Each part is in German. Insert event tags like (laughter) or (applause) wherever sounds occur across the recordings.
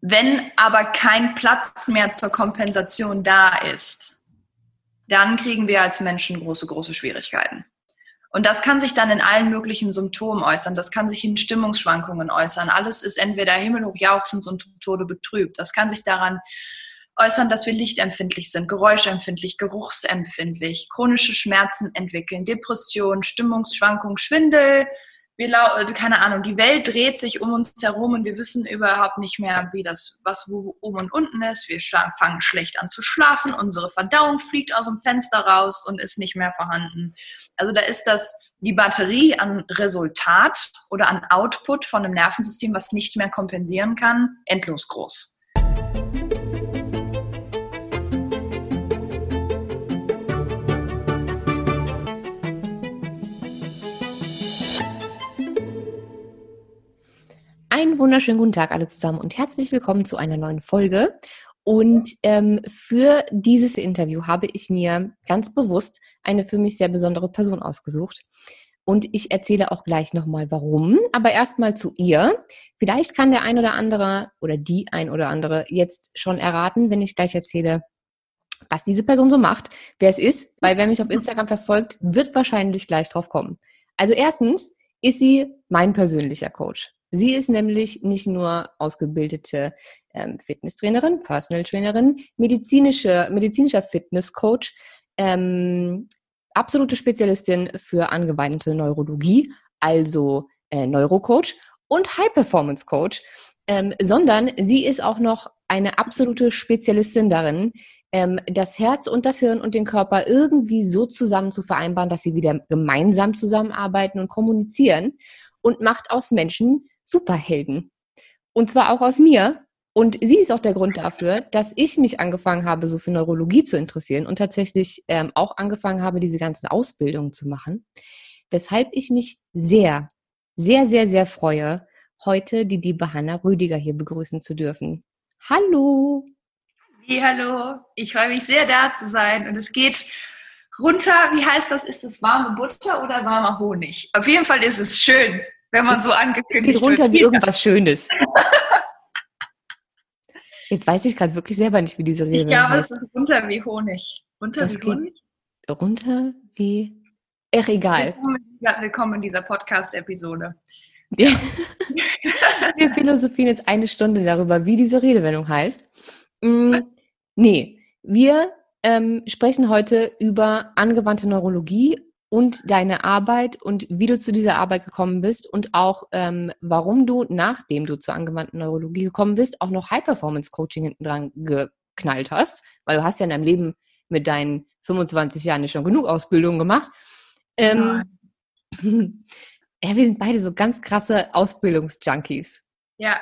Wenn aber kein Platz mehr zur Kompensation da ist, dann kriegen wir als Menschen große, große Schwierigkeiten. Und das kann sich dann in allen möglichen Symptomen äußern. Das kann sich in Stimmungsschwankungen äußern. Alles ist entweder himmelhoch jauchzend und Tode betrübt. Das kann sich daran äußern, dass wir lichtempfindlich sind, geräuschempfindlich, geruchsempfindlich, chronische Schmerzen entwickeln, Depression, Stimmungsschwankungen, Schwindel, wir äh, keine Ahnung, die Welt dreht sich um uns herum und wir wissen überhaupt nicht mehr, wie das, was wo oben und unten ist. Wir fangen schlecht an zu schlafen, unsere Verdauung fliegt aus dem Fenster raus und ist nicht mehr vorhanden. Also da ist das die Batterie an Resultat oder an Output von einem Nervensystem, was nicht mehr kompensieren kann, endlos groß. Einen wunderschönen guten Tag alle zusammen und herzlich willkommen zu einer neuen Folge. Und ähm, für dieses Interview habe ich mir ganz bewusst eine für mich sehr besondere Person ausgesucht. Und ich erzähle auch gleich nochmal warum. Aber erstmal zu ihr. Vielleicht kann der ein oder andere oder die ein oder andere jetzt schon erraten, wenn ich gleich erzähle, was diese Person so macht, wer es ist, weil wer mich auf Instagram verfolgt, wird wahrscheinlich gleich drauf kommen. Also erstens ist sie mein persönlicher Coach. Sie ist nämlich nicht nur ausgebildete ähm, Fitnesstrainerin, Personal Trainerin, medizinische, medizinischer Fitnesscoach, ähm, absolute Spezialistin für angewandte Neurologie, also äh, Neurocoach und High Performance Coach, ähm, sondern sie ist auch noch eine absolute Spezialistin darin, ähm, das Herz und das Hirn und den Körper irgendwie so zusammen zu vereinbaren, dass sie wieder gemeinsam zusammenarbeiten und kommunizieren und macht aus Menschen Superhelden. Und zwar auch aus mir. Und sie ist auch der Grund dafür, dass ich mich angefangen habe, so für Neurologie zu interessieren und tatsächlich ähm, auch angefangen habe, diese ganzen Ausbildungen zu machen. Weshalb ich mich sehr, sehr, sehr, sehr freue, heute die liebe Hanna Rüdiger hier begrüßen zu dürfen. Hallo! Hey, hallo! Ich freue mich sehr, da zu sein. Und es geht runter, wie heißt das? Ist es warme Butter oder warmer Honig? Auf jeden Fall ist es schön wenn man so angekündigt es geht runter wird. wie irgendwas Schönes. (laughs) Jetzt weiß ich gerade wirklich selber nicht, wie diese Rede Ich glaube, heißt. es ist runter wie Honig. Runter das wie Honig? Runter wie. Ach, egal. Willkommen, in dieser Podcast-Episode. Ja. (laughs) Wir philosophieren jetzt eine Stunde darüber, wie diese Redewendung heißt. Mm, nee, wir ähm, sprechen heute über angewandte Neurologie und deine Arbeit und wie du zu dieser Arbeit gekommen bist und auch ähm, warum du, nachdem du zur angewandten Neurologie gekommen bist, auch noch High-Performance-Coaching hinten dran geknallt hast, weil du hast ja in deinem Leben mit deinen 25 Jahren schon genug Ausbildung gemacht. Ähm, (laughs) ja, wir sind beide so ganz krasse Ausbildungsjunkies. Ja,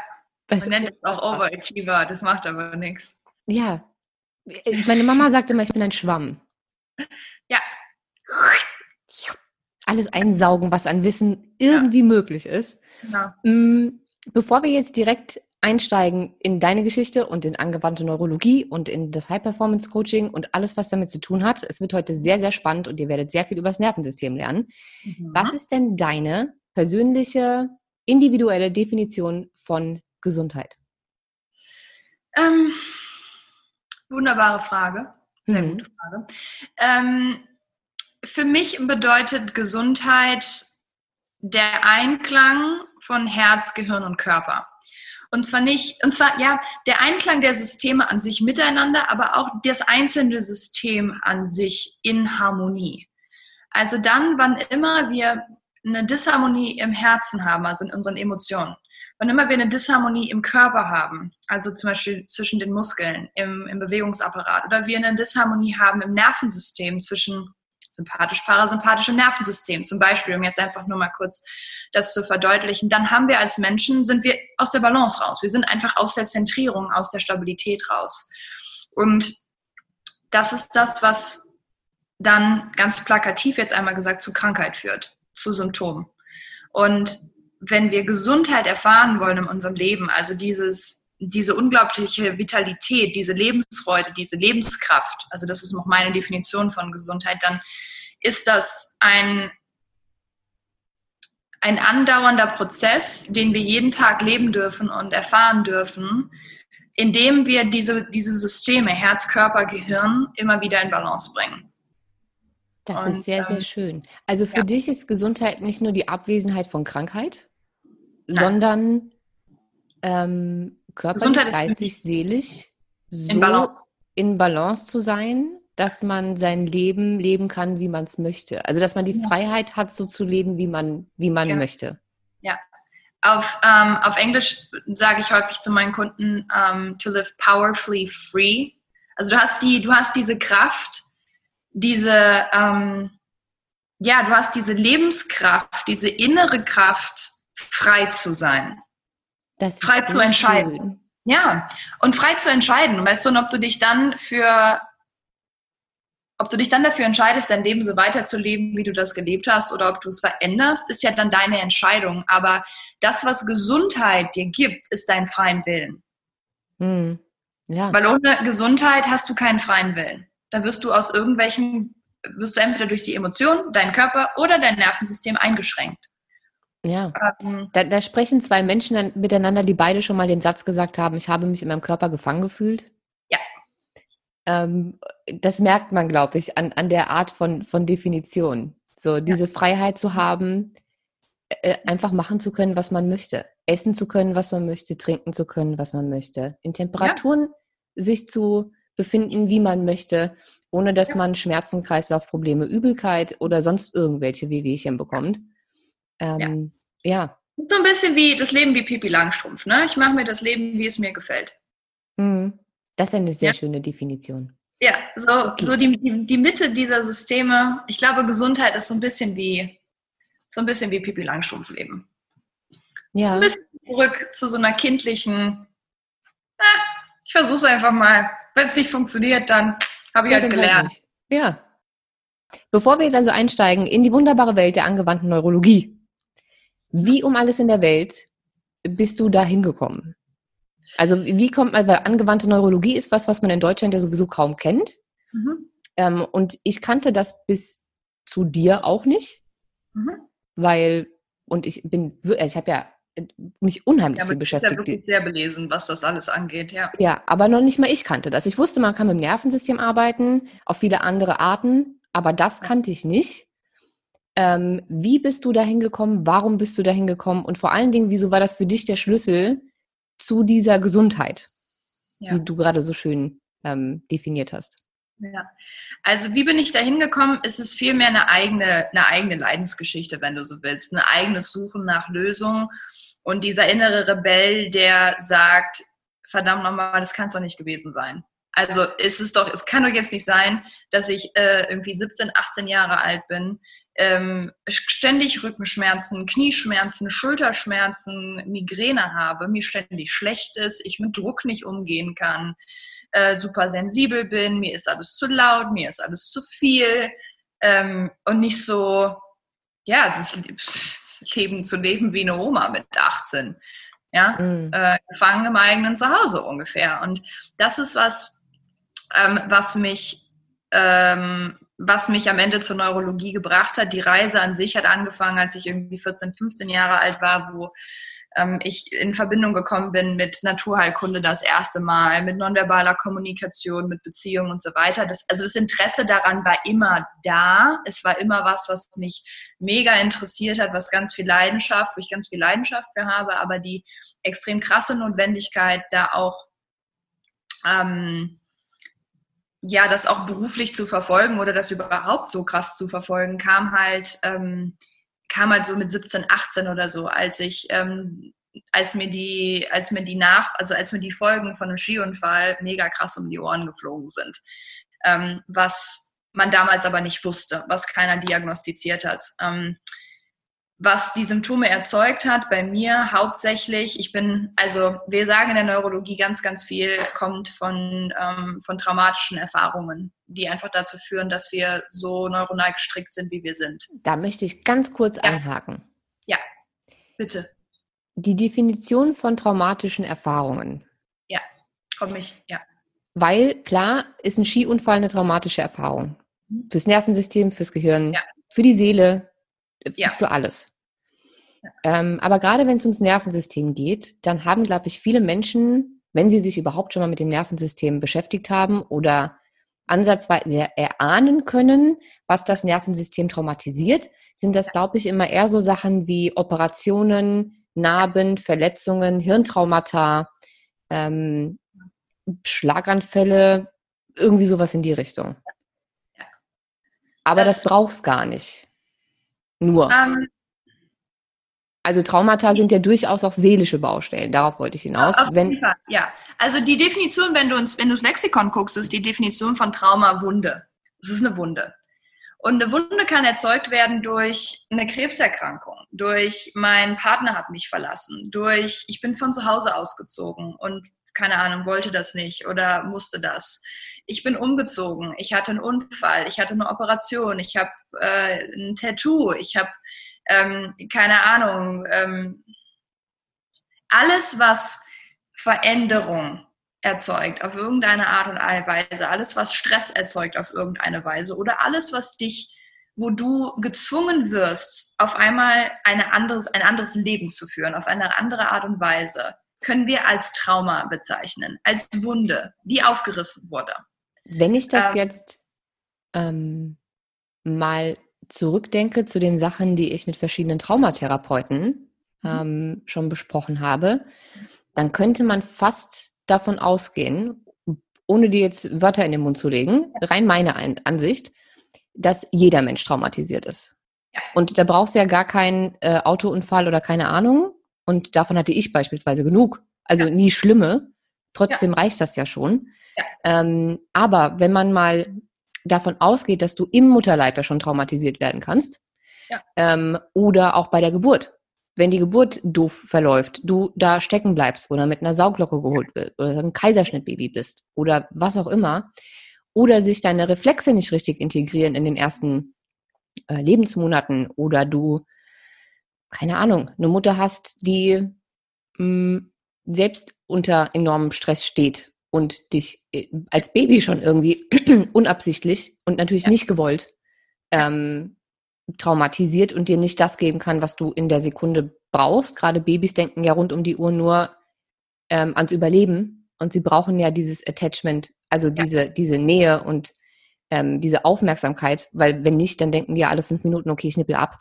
man das nennt es auch Overachiever, das macht aber nichts. Ja, meine Mama sagte immer, ich bin ein Schwamm. Ja, (laughs) alles einsaugen, was an Wissen irgendwie ja. möglich ist. Genau. Mm, bevor wir jetzt direkt einsteigen in deine Geschichte und in angewandte Neurologie und in das High-Performance-Coaching und alles, was damit zu tun hat. Es wird heute sehr, sehr spannend und ihr werdet sehr viel über das Nervensystem lernen. Mhm. Was ist denn deine persönliche, individuelle Definition von Gesundheit? Ähm, wunderbare Frage. Sehr mhm. gute Frage. Ähm, für mich bedeutet Gesundheit der Einklang von Herz, Gehirn und Körper. Und zwar nicht, und zwar ja, der Einklang der Systeme an sich miteinander, aber auch das einzelne System an sich in Harmonie. Also dann, wann immer wir eine Disharmonie im Herzen haben, also in unseren Emotionen, wann immer wir eine Disharmonie im Körper haben, also zum Beispiel zwischen den Muskeln, im, im Bewegungsapparat, oder wir eine Disharmonie haben im Nervensystem zwischen sympathisch-parasympathische Nervensystem zum Beispiel, um jetzt einfach nur mal kurz das zu verdeutlichen, dann haben wir als Menschen, sind wir aus der Balance raus. Wir sind einfach aus der Zentrierung, aus der Stabilität raus. Und das ist das, was dann ganz plakativ jetzt einmal gesagt zu Krankheit führt, zu Symptomen. Und wenn wir Gesundheit erfahren wollen in unserem Leben, also dieses diese unglaubliche Vitalität, diese Lebensfreude, diese Lebenskraft, also das ist auch meine Definition von Gesundheit, dann ist das ein, ein andauernder Prozess, den wir jeden Tag leben dürfen und erfahren dürfen, indem wir diese, diese Systeme, Herz, Körper, Gehirn, immer wieder in Balance bringen. Das Und, ist sehr, sehr ähm, schön. Also für ja. dich ist Gesundheit nicht nur die Abwesenheit von Krankheit, Nein. sondern ähm, körperlich, geistig, seelisch so in Balance. in Balance zu sein, dass man sein Leben leben kann, wie man es möchte. Also dass man die ja. Freiheit hat, so zu leben, wie man, wie man ja. möchte. Ja. Auf, ähm, auf Englisch sage ich häufig zu meinen Kunden, ähm, to live powerfully free. Also du hast die, du hast diese Kraft, diese, ähm, ja, du hast diese Lebenskraft, diese innere Kraft, frei zu sein. Frei so zu entscheiden. Schön. Ja, und frei zu entscheiden. Weißt du, und ob du dich dann für, ob du dich dann dafür entscheidest, dein Leben so weiterzuleben, wie du das gelebt hast, oder ob du es veränderst, ist ja dann deine Entscheidung. Aber das, was Gesundheit dir gibt, ist dein freien Willen. Hm. Ja. Weil ohne Gesundheit hast du keinen freien Willen dann wirst du aus irgendwelchen, wirst du entweder durch die Emotionen, deinen Körper oder dein Nervensystem eingeschränkt. Ja, ähm, da, da, sprechen zwei Menschen miteinander, die beide schon mal den Satz gesagt haben, ich habe mich in meinem Körper gefangen gefühlt. Ja. Ähm, das merkt man, glaube ich, an, an der Art von, von Definition. So, diese ja. Freiheit zu haben, äh, einfach machen zu können, was man möchte. Essen zu können, was man möchte, trinken zu können, was man möchte. In Temperaturen ja. sich zu befinden, wie man möchte, ohne dass ja. man Schmerzen, Kreislaufprobleme, Übelkeit oder sonst irgendwelche Wehwehchen bekommt. Ähm, ja. ja. So ein bisschen wie das Leben wie Pipi Langstrumpf. Ne? Ich mache mir das Leben, wie es mir gefällt. Mhm. Das ist eine sehr ja. schöne Definition. Ja, so, okay. so die, die, die, Mitte dieser Systeme. Ich glaube, Gesundheit ist so ein bisschen wie so ein bisschen wie Pipi Langstrumpf leben. Ja. Ein bisschen zurück zu so einer kindlichen. Na, ich versuche es einfach mal. Wenn es nicht funktioniert, dann habe ich ja, halt gelernt. Halt ja. Bevor wir jetzt also einsteigen in die wunderbare Welt der angewandten Neurologie, wie um alles in der Welt bist du da hingekommen? Also wie kommt man, weil angewandte Neurologie ist was, was man in Deutschland ja sowieso kaum kennt. Mhm. Ähm, und ich kannte das bis zu dir auch nicht, mhm. weil, und ich bin, also ich habe ja mich unheimlich ja, viel beschäftigt. Ja, wirklich sehr belesen, was das alles angeht, ja. Ja, aber noch nicht mal ich kannte das. Ich wusste, man kann mit dem Nervensystem arbeiten, auf viele andere Arten, aber das kannte ich nicht. Ähm, wie bist du da hingekommen? Warum bist du da hingekommen? Und vor allen Dingen, wieso war das für dich der Schlüssel zu dieser Gesundheit, ja. die du gerade so schön ähm, definiert hast? Ja, also wie bin ich da hingekommen? Es ist vielmehr eine eigene, eine eigene Leidensgeschichte, wenn du so willst, ein eigenes Suchen nach Lösungen und dieser innere Rebell, der sagt, verdammt nochmal, das kann es doch nicht gewesen sein. Also ist es doch, es kann doch jetzt nicht sein, dass ich äh, irgendwie 17, 18 Jahre alt bin, ähm, ständig Rückenschmerzen, Knieschmerzen, Schulterschmerzen, Migräne habe, mir ständig schlecht ist, ich mit Druck nicht umgehen kann, äh, super sensibel bin, mir ist alles zu laut, mir ist alles zu viel ähm, und nicht so, ja, das, Leben zu leben wie eine Oma mit 18. Ja, mhm. äh, gefangen im eigenen Zuhause ungefähr. Und das ist was, ähm, was mich, ähm, was mich am Ende zur Neurologie gebracht hat. Die Reise an sich hat angefangen, als ich irgendwie 14, 15 Jahre alt war, wo ähm, ich in Verbindung gekommen bin mit Naturheilkunde das erste Mal, mit nonverbaler Kommunikation, mit Beziehungen und so weiter. Das, also das Interesse daran war immer da. Es war immer was, was mich mega interessiert hat, was ganz viel Leidenschaft, wo ich ganz viel Leidenschaft für habe, aber die extrem krasse Notwendigkeit, da auch ähm, ja, das auch beruflich zu verfolgen oder das überhaupt so krass zu verfolgen, kam halt ähm, kam halt so mit 17, 18 oder so, als ich, ähm, als mir die, als mir die nach, also als mir die Folgen von einem Skiunfall mega krass um die Ohren geflogen sind. Ähm, was man damals aber nicht wusste, was keiner diagnostiziert hat. Ähm, was die Symptome erzeugt hat, bei mir hauptsächlich, ich bin, also wir sagen in der Neurologie ganz, ganz viel, kommt von, ähm, von traumatischen Erfahrungen, die einfach dazu führen, dass wir so neuronal gestrickt sind, wie wir sind. Da möchte ich ganz kurz ja. einhaken. Ja, bitte. Die Definition von traumatischen Erfahrungen. Ja, komme ich, ja. Weil klar ist ein Skiunfall eine traumatische Erfahrung. Mhm. Fürs Nervensystem, fürs Gehirn, ja. für die Seele, ja. für alles. Ja. Ähm, aber gerade wenn es ums Nervensystem geht, dann haben, glaube ich, viele Menschen wenn Sie sich überhaupt schon mal mit dem Nervensystem beschäftigt haben oder ansatzweise erahnen können, was das Nervensystem traumatisiert, sind das, glaube ich, immer eher so Sachen wie Operationen, Narben, Verletzungen, Hirntraumata, ähm, Schlaganfälle, irgendwie sowas in die Richtung. Aber das, das brauchst gar nicht. Nur. Ähm, also Traumata sind ja durchaus auch seelische Baustellen. Darauf wollte ich hinaus. Auf wenn, jeden Fall, ja. Also die Definition, wenn du ins, wenn du ins Lexikon guckst, ist die Definition von Trauma Wunde. Es ist eine Wunde. Und eine Wunde kann erzeugt werden durch eine Krebserkrankung, durch mein Partner hat mich verlassen, durch ich bin von zu Hause ausgezogen und keine Ahnung, wollte das nicht oder musste das. Ich bin umgezogen, ich hatte einen Unfall, ich hatte eine Operation, ich habe äh, ein Tattoo, ich habe ähm, keine Ahnung, ähm, alles, was Veränderung erzeugt auf irgendeine Art und Weise, alles, was Stress erzeugt auf irgendeine Weise oder alles, was dich, wo du gezwungen wirst, auf einmal eine anderes, ein anderes Leben zu führen, auf eine andere Art und Weise, können wir als Trauma bezeichnen, als Wunde, die aufgerissen wurde. Wenn ich das ähm, jetzt ähm, mal zurückdenke zu den Sachen, die ich mit verschiedenen Traumatherapeuten mhm. ähm, schon besprochen habe, dann könnte man fast davon ausgehen, ohne dir jetzt Wörter in den Mund zu legen, rein meine Ansicht, dass jeder Mensch traumatisiert ist. Ja. Und da brauchst du ja gar keinen äh, Autounfall oder keine Ahnung. Und davon hatte ich beispielsweise genug. Also ja. nie schlimme. Trotzdem ja. reicht das ja schon. Ähm, aber wenn man mal davon ausgeht, dass du im Mutterleib ja schon traumatisiert werden kannst. Ja. Ähm, oder auch bei der Geburt. Wenn die Geburt doof verläuft, du da stecken bleibst oder mit einer Sauglocke geholt wird oder ein Kaiserschnittbaby bist oder was auch immer. Oder sich deine Reflexe nicht richtig integrieren in den ersten äh, Lebensmonaten oder du, keine Ahnung, eine Mutter hast, die mh, mm, selbst unter enormem Stress steht und dich äh, als Baby schon irgendwie (clears throat) unabsichtlich und natürlich ja. nicht gewollt ähm, traumatisiert und dir nicht das geben kann, was du in der Sekunde brauchst. Gerade Babys denken ja rund um die Uhr nur ähm, ans Überleben und sie brauchen ja dieses Attachment, also diese, ja. diese Nähe und ähm, diese Aufmerksamkeit, weil wenn nicht, dann denken die ja alle fünf Minuten, okay, ich nippel ab.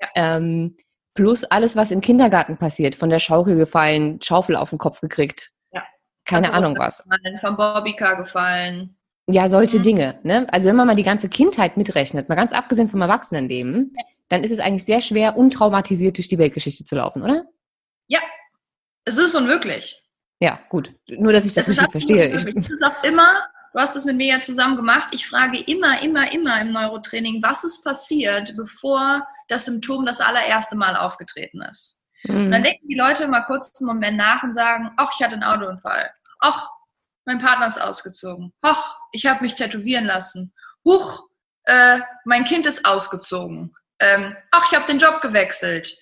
Ja. Ähm, plus alles, was im Kindergarten passiert, von der Schaukel gefallen, Schaufel auf den Kopf gekriegt, keine Ahnung was. Vom Bobbycar gefallen. Ja, solche mhm. Dinge. Ne? Also wenn man mal die ganze Kindheit mitrechnet, mal ganz abgesehen vom Erwachsenenleben, dann ist es eigentlich sehr schwer, untraumatisiert durch die Weltgeschichte zu laufen, oder? Ja, es ist unmöglich. Ja, gut. Nur, dass ich das, das richtig verstehe. Ich, es ist auch immer, du hast das mit mir ja zusammen gemacht, ich frage immer, immer, immer im Neurotraining, was ist passiert, bevor das Symptom das allererste Mal aufgetreten ist. Mhm. Und dann denken die Leute mal kurz einen Moment nach und sagen, ach, ich hatte einen Autounfall ach, mein Partner ist ausgezogen. Ach, ich habe mich tätowieren lassen. Huch, äh, mein Kind ist ausgezogen. Ähm, ach, ich habe den Job gewechselt.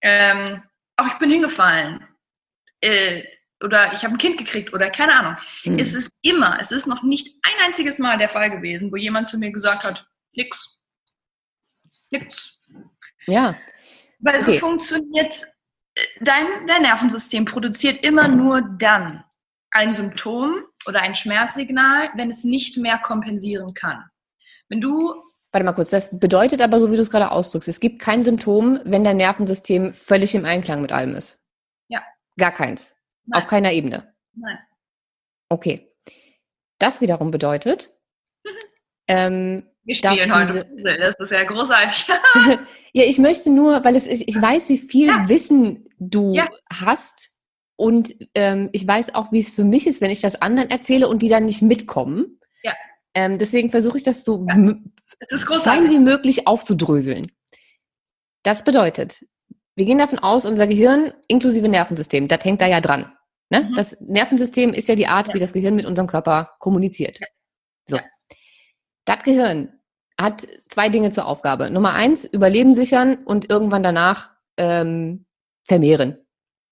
Ähm, ach, ich bin hingefallen. Äh, oder ich habe ein Kind gekriegt oder keine Ahnung. Mhm. Es ist immer, es ist noch nicht ein einziges Mal der Fall gewesen, wo jemand zu mir gesagt hat, nix. Nix. Ja. Weil okay. so funktioniert, äh, dein, dein Nervensystem produziert immer nur dann, ein Symptom oder ein Schmerzsignal, wenn es nicht mehr kompensieren kann. Wenn du Warte mal kurz, das bedeutet aber, so wie du es gerade ausdrückst, es gibt kein Symptom, wenn dein Nervensystem völlig im Einklang mit allem ist. Ja. Gar keins. Nein. Auf keiner Ebene. Nein. Okay. Das wiederum bedeutet, (laughs) ähm, wir spielen dass heute. Diese, das ist ja großartig. (laughs) ja, ich möchte nur, weil es, ich, ich weiß, wie viel ja. Wissen du ja. hast und ähm, ich weiß auch, wie es für mich ist, wenn ich das anderen erzähle und die dann nicht mitkommen. Ja. Ähm, deswegen versuche ich das so ja. fein wie möglich aufzudröseln. Das bedeutet, wir gehen davon aus, unser Gehirn inklusive Nervensystem, das hängt da ja dran. Ne? Mhm. Das Nervensystem ist ja die Art, ja. wie das Gehirn mit unserem Körper kommuniziert. Ja. So. Das Gehirn hat zwei Dinge zur Aufgabe. Nummer eins, Überleben sichern und irgendwann danach ähm, vermehren.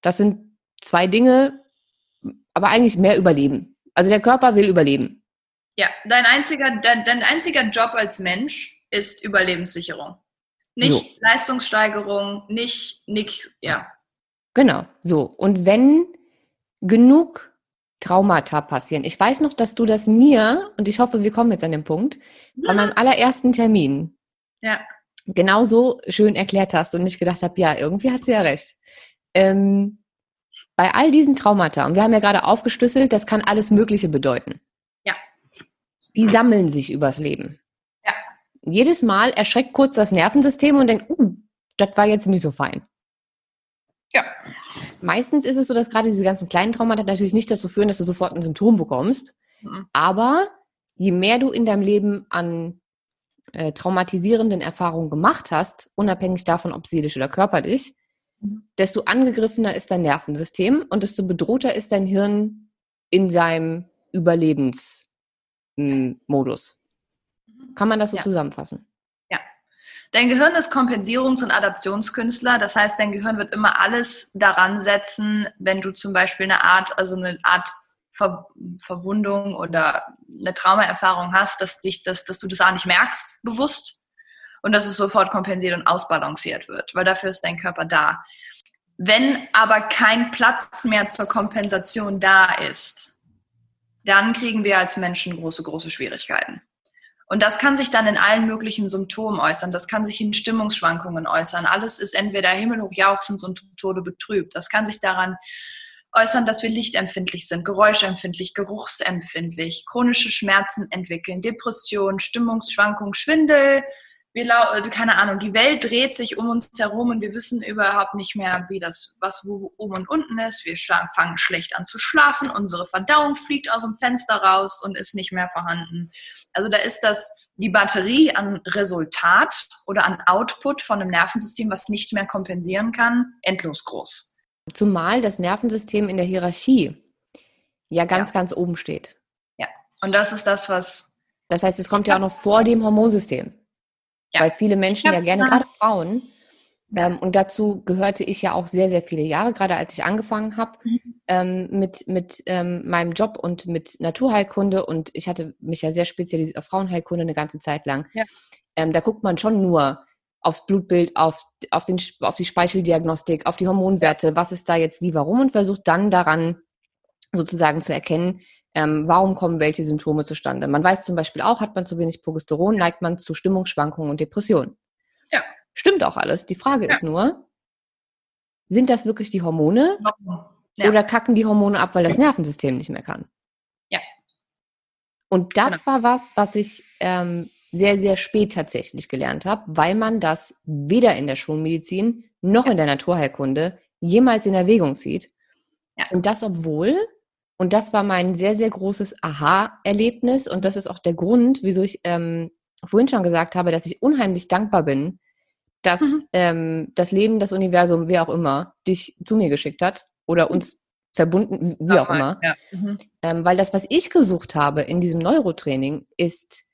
Das sind zwei Dinge, aber eigentlich mehr überleben. Also der Körper will überleben. Ja, dein einziger, dein, dein einziger Job als Mensch ist Überlebenssicherung. Nicht so. Leistungssteigerung, nicht, nicht, ja. Genau, so. Und wenn genug Traumata passieren. Ich weiß noch, dass du das mir, und ich hoffe, wir kommen jetzt an den Punkt, ja. bei meinem allerersten Termin ja. genauso schön erklärt hast und ich gedacht habe, ja, irgendwie hat sie ja recht. Ähm, bei all diesen Traumata, und wir haben ja gerade aufgeschlüsselt, das kann alles Mögliche bedeuten. Ja. Die sammeln sich übers Leben. Ja. Jedes Mal erschreckt kurz das Nervensystem und denkt, uh, das war jetzt nicht so fein. Ja. Meistens ist es so, dass gerade diese ganzen kleinen Traumata natürlich nicht dazu führen, dass du sofort ein Symptom bekommst. Mhm. Aber je mehr du in deinem Leben an äh, traumatisierenden Erfahrungen gemacht hast, unabhängig davon, ob seelisch oder körperlich, mhm. desto angegriffener ist dein Nervensystem und desto bedrohter ist dein Hirn in seinem Überlebensmodus. Kann man das so ja. zusammenfassen? Dein Gehirn ist Kompensierungs- und Adaptionskünstler. Das heißt, dein Gehirn wird immer alles daran setzen, wenn du zum Beispiel eine Art, also eine Art Ver Verwundung oder eine Traumaerfahrung hast, dass dich, dass, dass du das auch nicht merkst, bewusst, und dass es sofort kompensiert und ausbalanciert wird, weil dafür ist dein Körper da. Wenn aber kein Platz mehr zur Kompensation da ist, dann kriegen wir als Menschen große, große Schwierigkeiten. Und das kann sich dann in allen möglichen Symptomen äußern. Das kann sich in Stimmungsschwankungen äußern. Alles ist entweder himmelhoch jauchzend und Tode betrübt. Das kann sich daran äußern, dass wir lichtempfindlich sind, geräuschempfindlich, geruchsempfindlich, chronische Schmerzen entwickeln, Depression, Stimmungsschwankungen, Schwindel, wir, äh, keine Ahnung, die Welt dreht sich um uns herum und wir wissen überhaupt nicht mehr, wie das, was wo oben und unten ist. Wir fangen schlecht an zu schlafen, unsere Verdauung fliegt aus dem Fenster raus und ist nicht mehr vorhanden. Also da ist das die Batterie an Resultat oder an Output von einem Nervensystem, was nicht mehr kompensieren kann, endlos groß. Zumal das Nervensystem in der Hierarchie ja ganz, ja. ganz oben steht. Ja, und das ist das, was. Das heißt, es kommt ja auch noch vor dem Hormonsystem. Ja. Weil viele Menschen ja, ja gerne, gerade Frauen, ähm, und dazu gehörte ich ja auch sehr, sehr viele Jahre, gerade als ich angefangen habe mhm. ähm, mit, mit ähm, meinem Job und mit Naturheilkunde. Und ich hatte mich ja sehr spezialisiert auf Frauenheilkunde eine ganze Zeit lang. Ja. Ähm, da guckt man schon nur aufs Blutbild, auf, auf, den, auf die Speicheldiagnostik, auf die Hormonwerte, was ist da jetzt wie, warum und versucht dann daran sozusagen zu erkennen, ähm, warum kommen welche Symptome zustande. Man weiß zum Beispiel auch, hat man zu wenig Progesteron, neigt man zu Stimmungsschwankungen und Depressionen. Ja. Stimmt auch alles. Die Frage ja. ist nur, sind das wirklich die Hormone? Ja. Oder kacken die Hormone ab, weil das Nervensystem nicht mehr kann? Ja. Und das genau. war was, was ich ähm, sehr, sehr spät tatsächlich gelernt habe, weil man das weder in der Schulmedizin noch in der Naturheilkunde jemals in Erwägung zieht. Ja. Und das, obwohl und das war mein sehr, sehr großes Aha-Erlebnis. Und das ist auch der Grund, wieso ich ähm, vorhin schon gesagt habe, dass ich unheimlich dankbar bin, dass mhm. ähm, das Leben, das Universum, wie auch immer, dich zu mir geschickt hat oder uns verbunden, wie auch immer. Ja. Mhm. Ähm, weil das, was ich gesucht habe in diesem Neurotraining, ist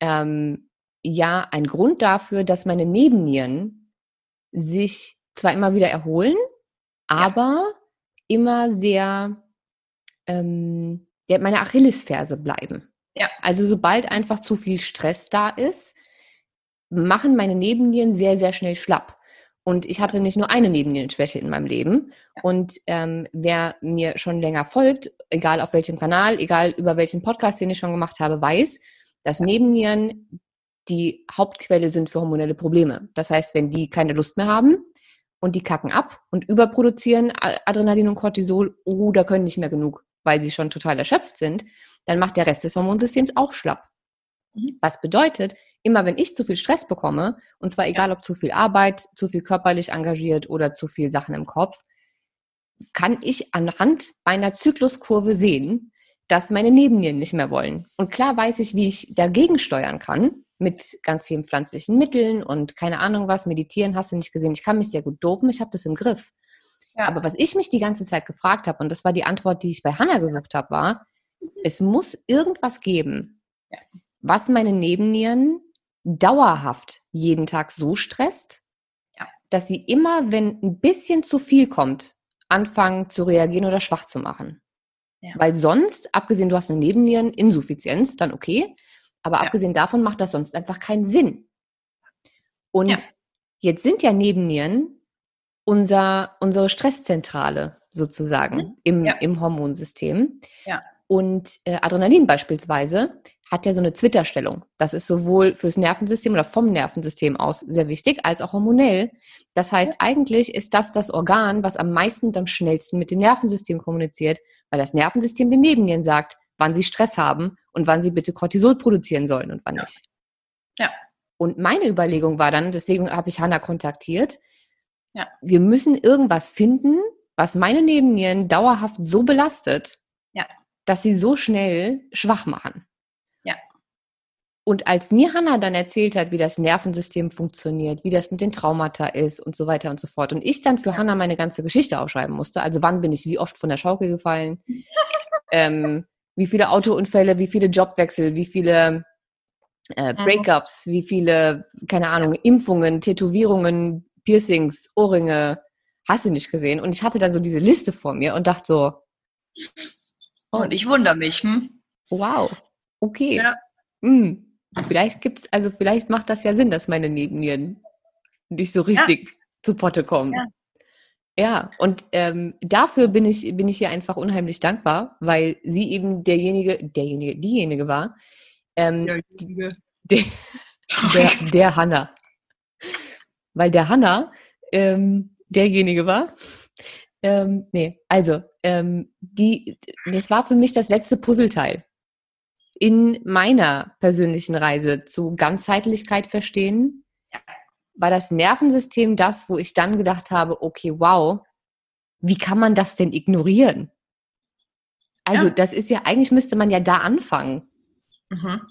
ähm, ja ein Grund dafür, dass meine Nebennieren sich zwar immer wieder erholen, aber ja. immer sehr ähm, ja, meine Achillesferse bleiben. Ja. Also sobald einfach zu viel Stress da ist, machen meine Nebennieren sehr, sehr schnell schlapp. Und ich hatte nicht nur eine Nebennierenschwäche in meinem Leben. Ja. Und ähm, wer mir schon länger folgt, egal auf welchem Kanal, egal über welchen Podcast, den ich schon gemacht habe, weiß, dass ja. Nebennieren die Hauptquelle sind für hormonelle Probleme. Das heißt, wenn die keine Lust mehr haben und die kacken ab und überproduzieren Adrenalin und Cortisol oder können nicht mehr genug weil sie schon total erschöpft sind, dann macht der Rest des Hormonsystems auch schlapp. Mhm. Was bedeutet, immer wenn ich zu viel Stress bekomme, und zwar egal ob zu viel Arbeit, zu viel körperlich engagiert oder zu viel Sachen im Kopf, kann ich anhand meiner Zykluskurve sehen, dass meine Nebennieren nicht mehr wollen. Und klar weiß ich, wie ich dagegen steuern kann, mit ganz vielen pflanzlichen Mitteln und keine Ahnung was, meditieren hast du nicht gesehen. Ich kann mich sehr gut dopen, ich habe das im Griff. Ja. Aber was ich mich die ganze Zeit gefragt habe, und das war die Antwort, die ich bei Hannah gesucht habe, war, mhm. es muss irgendwas geben, ja. was meine Nebennieren dauerhaft jeden Tag so stresst, ja. dass sie immer, wenn ein bisschen zu viel kommt, anfangen zu reagieren oder schwach zu machen. Weil sonst, abgesehen, du hast eine Nebenniereninsuffizienz, dann okay, aber abgesehen davon macht das sonst einfach keinen Sinn. Und jetzt sind ja Nebennieren unser, unsere Stresszentrale. sozusagen Mhm. im, Ja. im Hormonsystem. Ja. Und äh, Adrenalin beispielsweise hat ja so eine Zwitterstellung. Das ist sowohl fürs Nervensystem oder vom Nervensystem aus sehr wichtig, als auch hormonell. Das heißt, eigentlich ist das das Organ, was am meisten und am schnellsten mit dem Nervensystem kommuniziert, weil das Nervensystem den Nebennieren sagt, wann sie Stress haben und wann sie bitte Cortisol produzieren sollen und wann Ja. nicht. Ja. Und meine Überlegung war dann, deswegen habe ich Hannah kontaktiert, Ja. wir müssen irgendwas finden, was meine Nebennieren dauerhaft so belastet, Ja. dass sie so schnell schwach machen. Ja. Und als mir Hannah dann erzählt hat, wie das Nervensystem funktioniert, wie das mit den Traumata ist und so weiter und so fort, und ich dann für Hannah meine ganze Geschichte aufschreiben musste, also wann bin ich wie oft von der Schaukel gefallen, (laughs) ähm, wie viele Autounfälle, wie viele Jobwechsel, wie viele äh, Mhm. Breakups, wie viele, keine Ahnung, Impfungen, Tätowierungen, Piercings, Ohrringe, hast du nicht gesehen. Und ich hatte dann so diese Liste vor mir und dachte so, oh, Und ich wundere mich. Hm? wow, okay. Ja. Hm, vielleicht gibt's, also vielleicht macht das ja Sinn, dass meine Nebennieren nicht so richtig zu Potte kommen. Ja. Ja, und ähm, dafür bin ich, bin ich hier einfach unheimlich dankbar, weil sie eben derjenige, derjenige, diejenige war, ähm, der, der, der Hanna. Weil der Hanna ähm, derjenige war. Ähm, nee, also, ähm, die, das war für mich das letzte Puzzleteil in meiner persönlichen Reise zu Ganzheitlichkeit verstehen. War das Nervensystem das, wo ich dann gedacht habe, okay, wow, wie kann man das denn ignorieren? Also, Ja. das ist ja, eigentlich müsste man ja da anfangen. Mhm.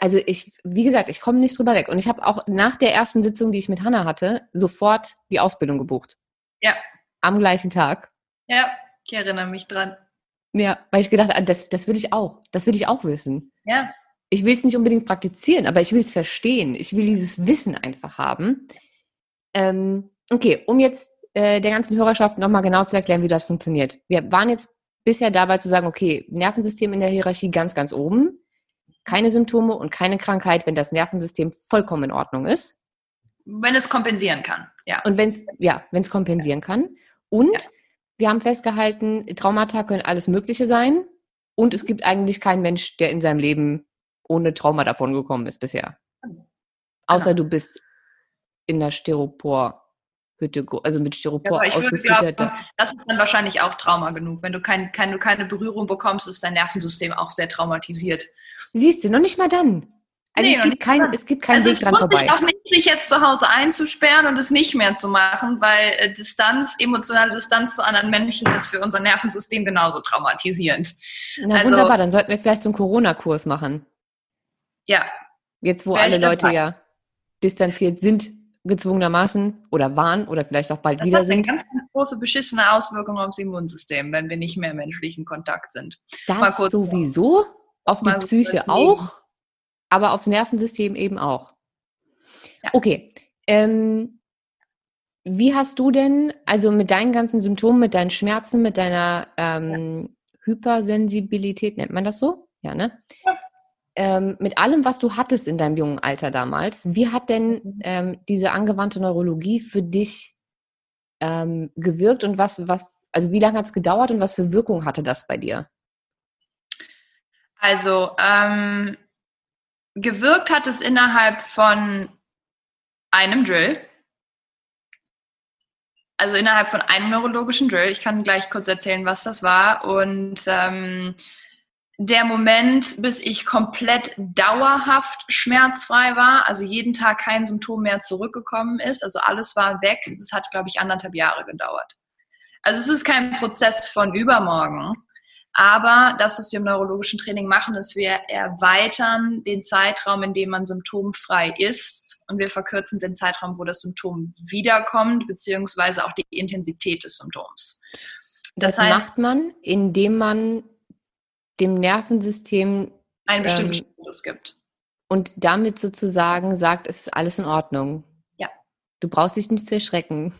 Also ich, wie gesagt, ich komme nicht drüber weg. Und ich habe auch nach der ersten Sitzung, die ich mit Hannah hatte, sofort die Ausbildung gebucht. Ja. Am gleichen Tag. Ja, ich erinnere mich dran. Ja, weil ich gedacht habe, das, das will ich auch. Das will ich auch wissen. Ja, Ich will es nicht unbedingt praktizieren, aber ich will es verstehen. Ich will dieses Wissen einfach haben. Ähm, okay, um jetzt äh, der ganzen Hörerschaft nochmal genau zu erklären, wie das funktioniert. Wir waren jetzt bisher dabei zu sagen, okay, Nervensystem in der Hierarchie ganz, ganz oben. Keine Symptome und keine Krankheit, wenn das Nervensystem vollkommen in Ordnung ist. wenn es kompensieren kann. Ja. Und wenn es, ja, wenn es kompensieren kann. Und Ja. wir haben festgehalten, Traumata können alles Mögliche sein. Und es gibt eigentlich keinen Mensch, der in seinem Leben ohne Trauma davon gekommen ist bisher. Außer du bist in der Styropor-Hütte, also mit Ja, Styropor würde ausgefüttert. das ist dann wahrscheinlich auch Trauma genug. Wenn du kein, kein, du keine Berührung bekommst, ist dein Nervensystem auch sehr traumatisiert. Siehst du, noch nicht mal dann. Also Nee, es, gibt kein, es gibt keinen also Weg es dran lohnt sich vorbei. auch nicht, sich jetzt zu Hause einzusperren und es nicht mehr zu machen, weil äh, Distanz, emotionale Distanz zu anderen Menschen ist für unser Nervensystem genauso traumatisierend. Na also- wunderbar, dann sollten wir vielleicht so einen Corona-Kurs machen. Ja, Jetzt, wo alle Leute dabei. ja distanziert sind, gezwungenermaßen oder waren oder vielleicht auch bald das wieder hat eine sind. ganz, ganz große beschissene Auswirkung aufs Immunsystem, wenn wir nicht mehr im menschlichen Kontakt sind. Das sowieso, auf die Psyche auch, aber aufs Nervensystem eben auch. Ja. Okay. Ähm, wie hast du denn, also mit deinen ganzen Symptomen, mit deinen Schmerzen, mit deiner ähm, Hypersensibilität, nennt man das so? Ja, ne? Ja. Ähm, mit allem, was du hattest in deinem jungen Alter damals, wie hat denn Mhm. ähm, diese angewandte Neurologie für dich ähm, gewirkt und was, was, also wie lange hat es gedauert und was für Wirkung hatte das bei dir? Also, ähm, gewirkt hat es innerhalb von einem Drill. Also innerhalb von einem neurologischen Drill. Ich kann gleich kurz erzählen, was das war. Und ähm, der Moment, bis ich komplett dauerhaft schmerzfrei war, also jeden Tag kein Symptom mehr zurückgekommen ist, also alles war weg, das hat, glaube ich, anderthalb Jahre gedauert. Also es ist kein Prozess von übermorgen, aber das, was wir im neurologischen Training machen, ist, wir erweitern den Zeitraum, in dem man symptomfrei ist und wir verkürzen den Zeitraum, wo das Symptom wiederkommt, beziehungsweise auch die Intensität des Symptoms. Das, Das heißt- macht man, indem man dem Nervensystem Einen bestimmten Ähm, Status gibt. und damit sozusagen sagt, es ist alles in Ordnung. Ja. Du brauchst dich nicht zu erschrecken.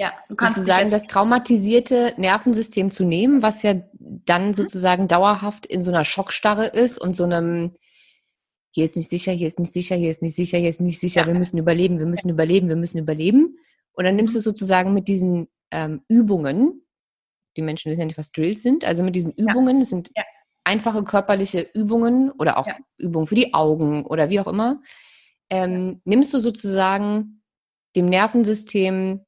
Ja, du kannst sozusagen das traumatisierte Nervensystem zu nehmen, was ja Mhm. dann sozusagen dauerhaft in so einer Schockstarre ist und so einem hier ist nicht sicher, hier ist nicht sicher, hier ist nicht sicher, hier ist nicht sicher, Ja. wir müssen überleben, wir müssen überleben, wir müssen überleben. Und dann nimmst Mhm. du sozusagen mit diesen ähm, Übungen. Die Menschen wissen ja nicht, was Drills sind. Also mit diesen Übungen, das sind Ja. einfache körperliche Übungen oder auch Ja. Übungen für die Augen oder wie auch immer. Ähm, Nimmst du sozusagen dem Nervensystem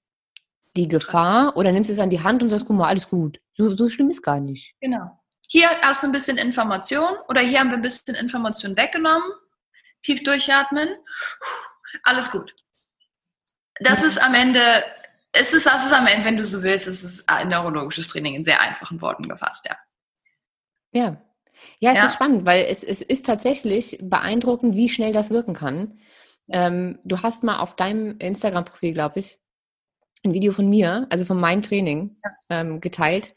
die Gefahr oder nimmst es an die Hand und sagst, guck mal, alles gut. So, so schlimm ist gar nicht. Genau. Hier hast du ein bisschen Information oder hier haben wir ein bisschen Information weggenommen. Tief durchatmen. Alles gut. Das ist am Ende, es ist, das ist am Ende, wenn du so willst, es ist ein neurologisches Training in sehr einfachen Worten gefasst, ja. Ja. Ja, es Ja. ist spannend, weil es, es ist tatsächlich beeindruckend, wie schnell das wirken kann. Ähm, du hast mal auf deinem Instagram-Profil, glaube ich, ein Video von mir, also von meinem Training, ähm, geteilt.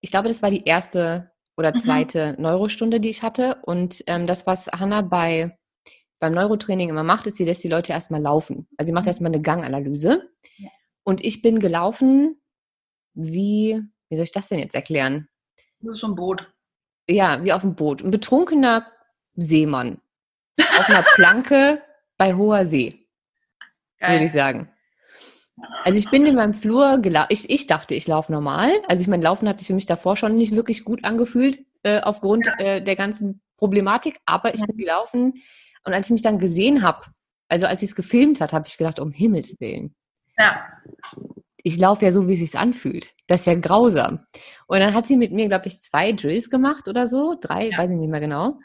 Ich glaube, das war die erste oder Mhm. zweite Neurostunde, die ich hatte. Und ähm, das, was Hanna bei, beim Neurotraining immer macht, ist, sie lässt die Leute erstmal laufen. Also sie macht Mhm. erstmal eine Ganganalyse. Ja. Und ich bin gelaufen, wie, wie soll ich das denn jetzt erklären? Nur so ein Boot. ja, wie auf dem Boot. Ein betrunkener Seemann. Auf einer (laughs) Planke bei hoher See, würde ich sagen. Also ich bin in meinem Flur gelaufen. Ich, ich dachte, ich laufe normal. Also ich meine, Laufen hat sich für mich davor schon nicht wirklich gut angefühlt, äh, aufgrund äh, der ganzen Problematik. Aber ich bin gelaufen und als ich mich dann gesehen habe, also als sie es gefilmt hat, habe ich gedacht, um Himmels Willen. Ja, ich laufe ja so, wie es sich anfühlt. Das ist ja grausam. Und dann hat sie mit mir, glaube ich, zwei Drills gemacht oder so, drei, Ja. weiß ich nicht mehr genau.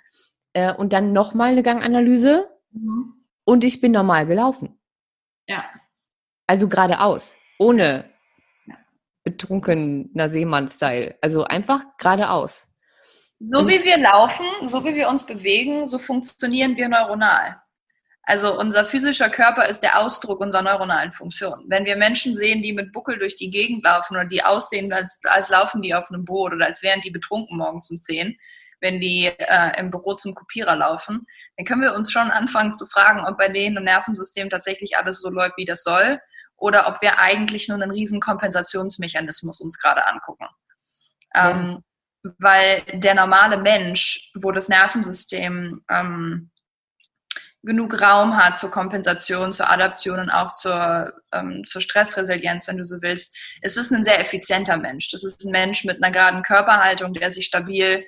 Äh, und dann nochmal eine Ganganalyse mhm. und ich bin normal gelaufen. ja. Also geradeaus, ohne betrunkener Seemann-Style. Also einfach geradeaus. So Und wie wir laufen, so wie wir uns bewegen, so funktionieren wir neuronal. Also unser physischer Körper ist der Ausdruck unserer neuronalen Funktion. Wenn wir Menschen sehen, die mit Buckel durch die Gegend laufen oder die aussehen, als, als laufen die auf einem Boot oder als wären die betrunken morgens um 10, wenn die äh, im Büro zum Kopierer laufen, dann können wir uns schon anfangen zu fragen, ob bei denen im Nervensystem tatsächlich alles so läuft, wie das soll, oder ob wir eigentlich nur einen riesen Kompensationsmechanismus uns gerade angucken. Ähm, weil der normale Mensch, wo das Nervensystem ähm, genug Raum hat zur Kompensation, zur Adaption und auch zur, ähm, zur Stressresilienz, wenn du so willst, es ist ein sehr effizienter Mensch. Das ist ein Mensch mit einer geraden Körperhaltung, der sich stabil,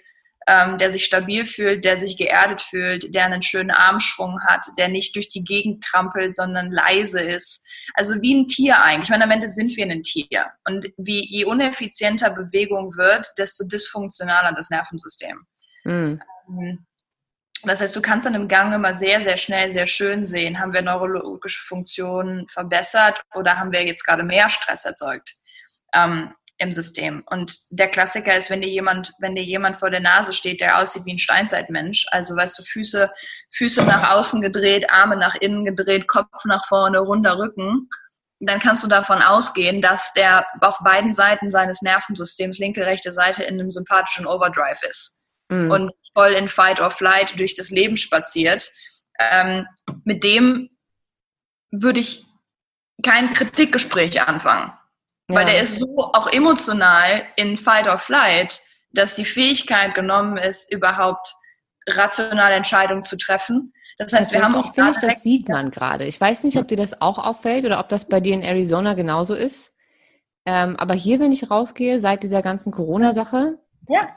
ähm, der sich stabil fühlt, der sich geerdet fühlt, der einen schönen Armschwung hat, der nicht durch die Gegend trampelt, sondern leise ist. Also wie ein Tier eigentlich. Ich meine, am Ende sind wir ein Tier. Und wie, je uneffizienter Bewegung wird, desto dysfunktionaler das Nervensystem. Hm. Das heißt, du kannst an einem Gang immer sehr, sehr schnell, sehr schön sehen, haben wir neurologische Funktionen verbessert oder haben wir jetzt gerade mehr Stress erzeugt ähm, im System. Und der Klassiker ist, wenn dir jemand, wenn dir jemand vor der Nase steht, der aussieht wie ein Steinzeitmensch, also weißt du, Füße, Füße nach außen gedreht, Arme nach innen gedreht, Kopf nach vorne, runder Rücken, dann kannst du davon ausgehen, dass der auf beiden Seiten seines Nervensystems, linke, rechte Seite, in einem sympathischen Overdrive ist Hm. und voll in Fight or Flight durch das Leben spaziert. Ähm, mit dem würde ich kein Kritikgespräch anfangen, weil Ja. der ist so auch emotional in Fight or Flight, dass die Fähigkeit genommen ist, überhaupt rationale Entscheidungen zu treffen. Das heißt, wir haben auch finde ich, das sieht man gerade. Ich weiß nicht, ob dir das auch auffällt oder ob das bei dir in Arizona genauso ist. Ähm, aber hier, wenn ich rausgehe, seit dieser ganzen Corona-Sache, Ja.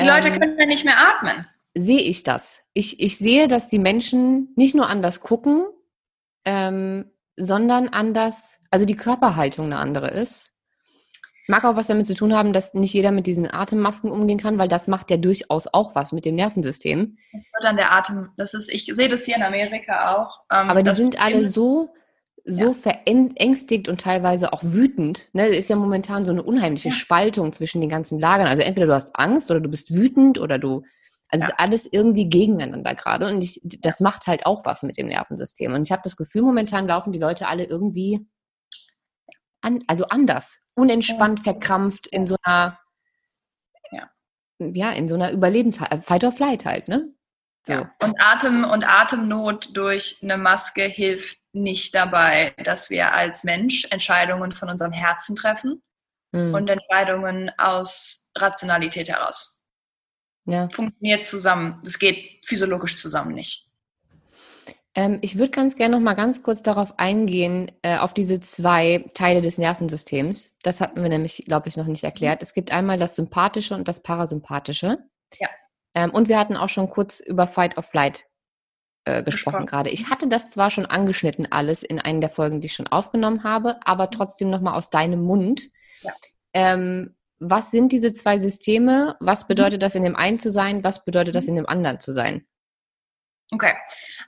Die Leute ähm, können ja nicht mehr atmen. sehe ich das. Ich, ich sehe, dass die Menschen nicht nur anders gucken, ähm, sondern anders, also die Körperhaltung eine andere ist. Mag auch was damit zu tun haben, dass nicht jeder mit diesen Atemmasken umgehen kann, weil das macht ja durchaus auch was mit dem Nervensystem. Wird dann der Atem, das ist, ich sehe das hier in Amerika auch. ähm, Aber die das sind alle so, so verängstigt und teilweise auch wütend. Ne? Ist ja momentan so eine unheimliche Ja. Spaltung zwischen den ganzen Lagern. Also entweder du hast Angst oder du bist wütend oder du. Also es Ja. ist alles irgendwie gegeneinander gerade. Und ich, das macht halt auch was mit dem Nervensystem. Und ich habe das Gefühl, momentan laufen die Leute alle irgendwie an, also anders, unentspannt, verkrampft in so einer, Ja. ja, in so einer Überlebens Fight or Flight halt, ne? So. Ja. Und, Atem, und Atemnot durch eine Maske hilft nicht dabei, dass wir als Mensch Entscheidungen von unserem Herzen treffen Hm. und Entscheidungen aus Rationalität heraus. Ja. Funktioniert zusammen. Das geht physiologisch zusammen nicht. Ähm, ich würde ganz gerne noch mal ganz kurz darauf eingehen, äh, auf diese zwei Teile des Nervensystems. Das hatten wir nämlich, glaube ich, noch nicht erklärt. Es gibt einmal das Sympathische und das Parasympathische. Ja. Ähm, und wir hatten auch schon kurz über Fight or Flight äh, gesprochen gerade. Ich hatte das zwar schon angeschnitten alles in einer der Folgen, die ich schon aufgenommen habe, aber trotzdem noch mal aus deinem Mund. Ja. Ähm, was sind diese zwei Systeme? Was bedeutet das in dem einen zu sein? Was bedeutet das in dem anderen zu sein? Okay,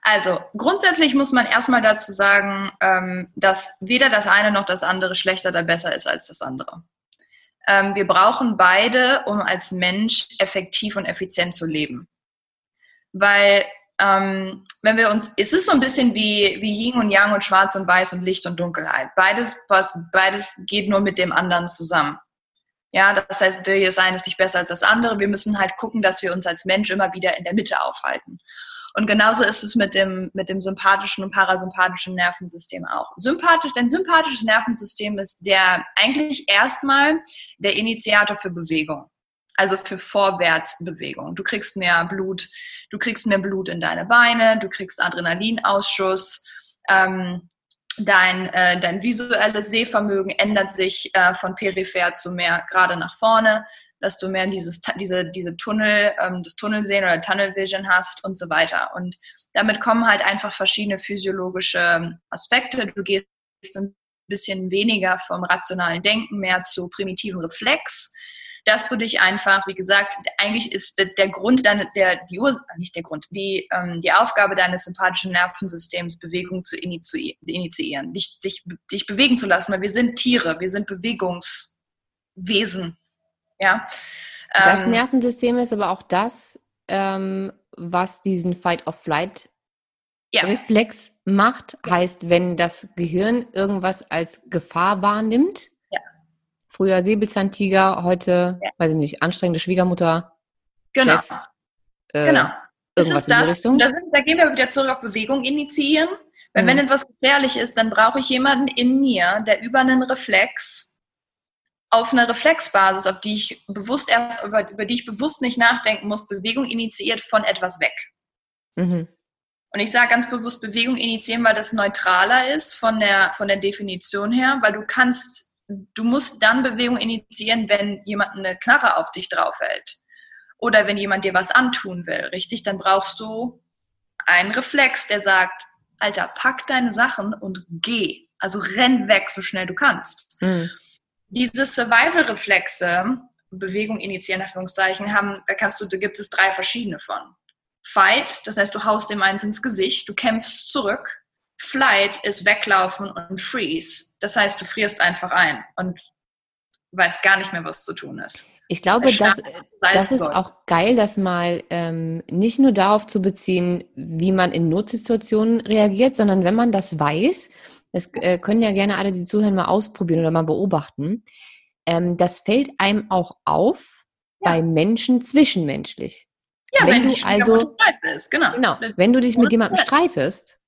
also grundsätzlich muss man erstmal dazu sagen, ähm, dass weder das eine noch das andere schlechter oder besser ist als das andere. Ähm, wir brauchen beide, um als Mensch effektiv und effizient zu leben. Weil ähm, wenn wir uns, es ist so ein bisschen wie, wie Yin und Yang und Schwarz und Weiß und Licht und Dunkelheit. Beides, beides geht nur mit dem anderen zusammen. Ja, das heißt, das eine ist nicht besser als das andere. Wir müssen halt gucken, dass wir uns als Mensch immer wieder in der Mitte aufhalten. Und genauso ist es mit dem, mit dem sympathischen und parasympathischen Nervensystem auch. Sympathisch, dein sympathisches Nervensystem ist der eigentlich erstmal der Initiator für Bewegung. Also für Vorwärtsbewegung. Du kriegst mehr Blut, du kriegst mehr Blut in deine Beine, du kriegst Adrenalinausschuss, ähm, dein, äh, dein visuelles Sehvermögen ändert sich äh, von peripher zu mehr gerade nach vorne dass du mehr dieses, diese, diese Tunnel, ähm, das Tunnelsehen oder Tunnel Vision hast und so weiter. Und damit kommen halt einfach verschiedene physiologische ähm, Aspekte. Du gehst ein bisschen weniger vom rationalen Denken mehr zu primitiven Reflex, dass du dich einfach, wie gesagt, eigentlich ist der, Grund, deine, der, die Urs nicht der Grund, die, ähm, die Aufgabe deines sympathischen Nervensystems, Bewegung zu initiieren, dich, dich, dich bewegen zu lassen, weil wir sind Tiere, wir sind Bewegungswesen ja. Das ähm, Nervensystem ist aber auch das, ähm, was diesen Fight-of-Flight-Reflex ja. macht. Ja. Heißt, wenn das Gehirn irgendwas als Gefahr wahrnimmt. Früher Säbelzahntiger, heute, weiß ich nicht, anstrengende Schwiegermutter, genau. Chef, äh, genau. In die Richtung. Da, sind, da, gehen wir wieder zurück auf Bewegung initiieren. Weil mhm. wenn etwas gefährlich ist, dann brauche ich jemanden in mir, der über einen Reflex auf einer Reflexbasis, auf die ich bewusst erst, über, über die ich bewusst nicht nachdenken muss, Bewegung initiiert von etwas weg. Mhm. Und ich sage ganz bewusst Bewegung initiieren, weil das neutraler ist von der, von der Definition her, weil du kannst, du musst dann Bewegung initiieren, wenn jemand eine Knarre auf dich draufhält. Oder wenn jemand dir was antun will, richtig? Dann brauchst du einen Reflex, der sagt, Alter, pack deine Sachen und geh. Also renn weg, so schnell du kannst. Mhm diese Survival-Reflexe, Bewegung initiieren, Anführungszeichen, haben, da kannst du, da gibt es drei verschiedene von. Fight, das heißt, du haust dem eins ins Gesicht, du kämpfst zurück. Flight ist weglaufen und Freeze. Das heißt, du frierst einfach ein und weißt gar nicht mehr, was zu tun ist. Ich glaube, das, das ist auch geil, das mal ähm, nicht nur darauf zu beziehen, wie man in Notsituationen reagiert, sondern wenn man das weiß, das äh, können ja gerne alle, die zuhören, mal ausprobieren oder mal beobachten. Ähm, das fällt einem auch auf ja. bei Menschen zwischenmenschlich. Ja, wenn, wenn du also ist, genau. genau. Wenn du dich mit jemandem streitest.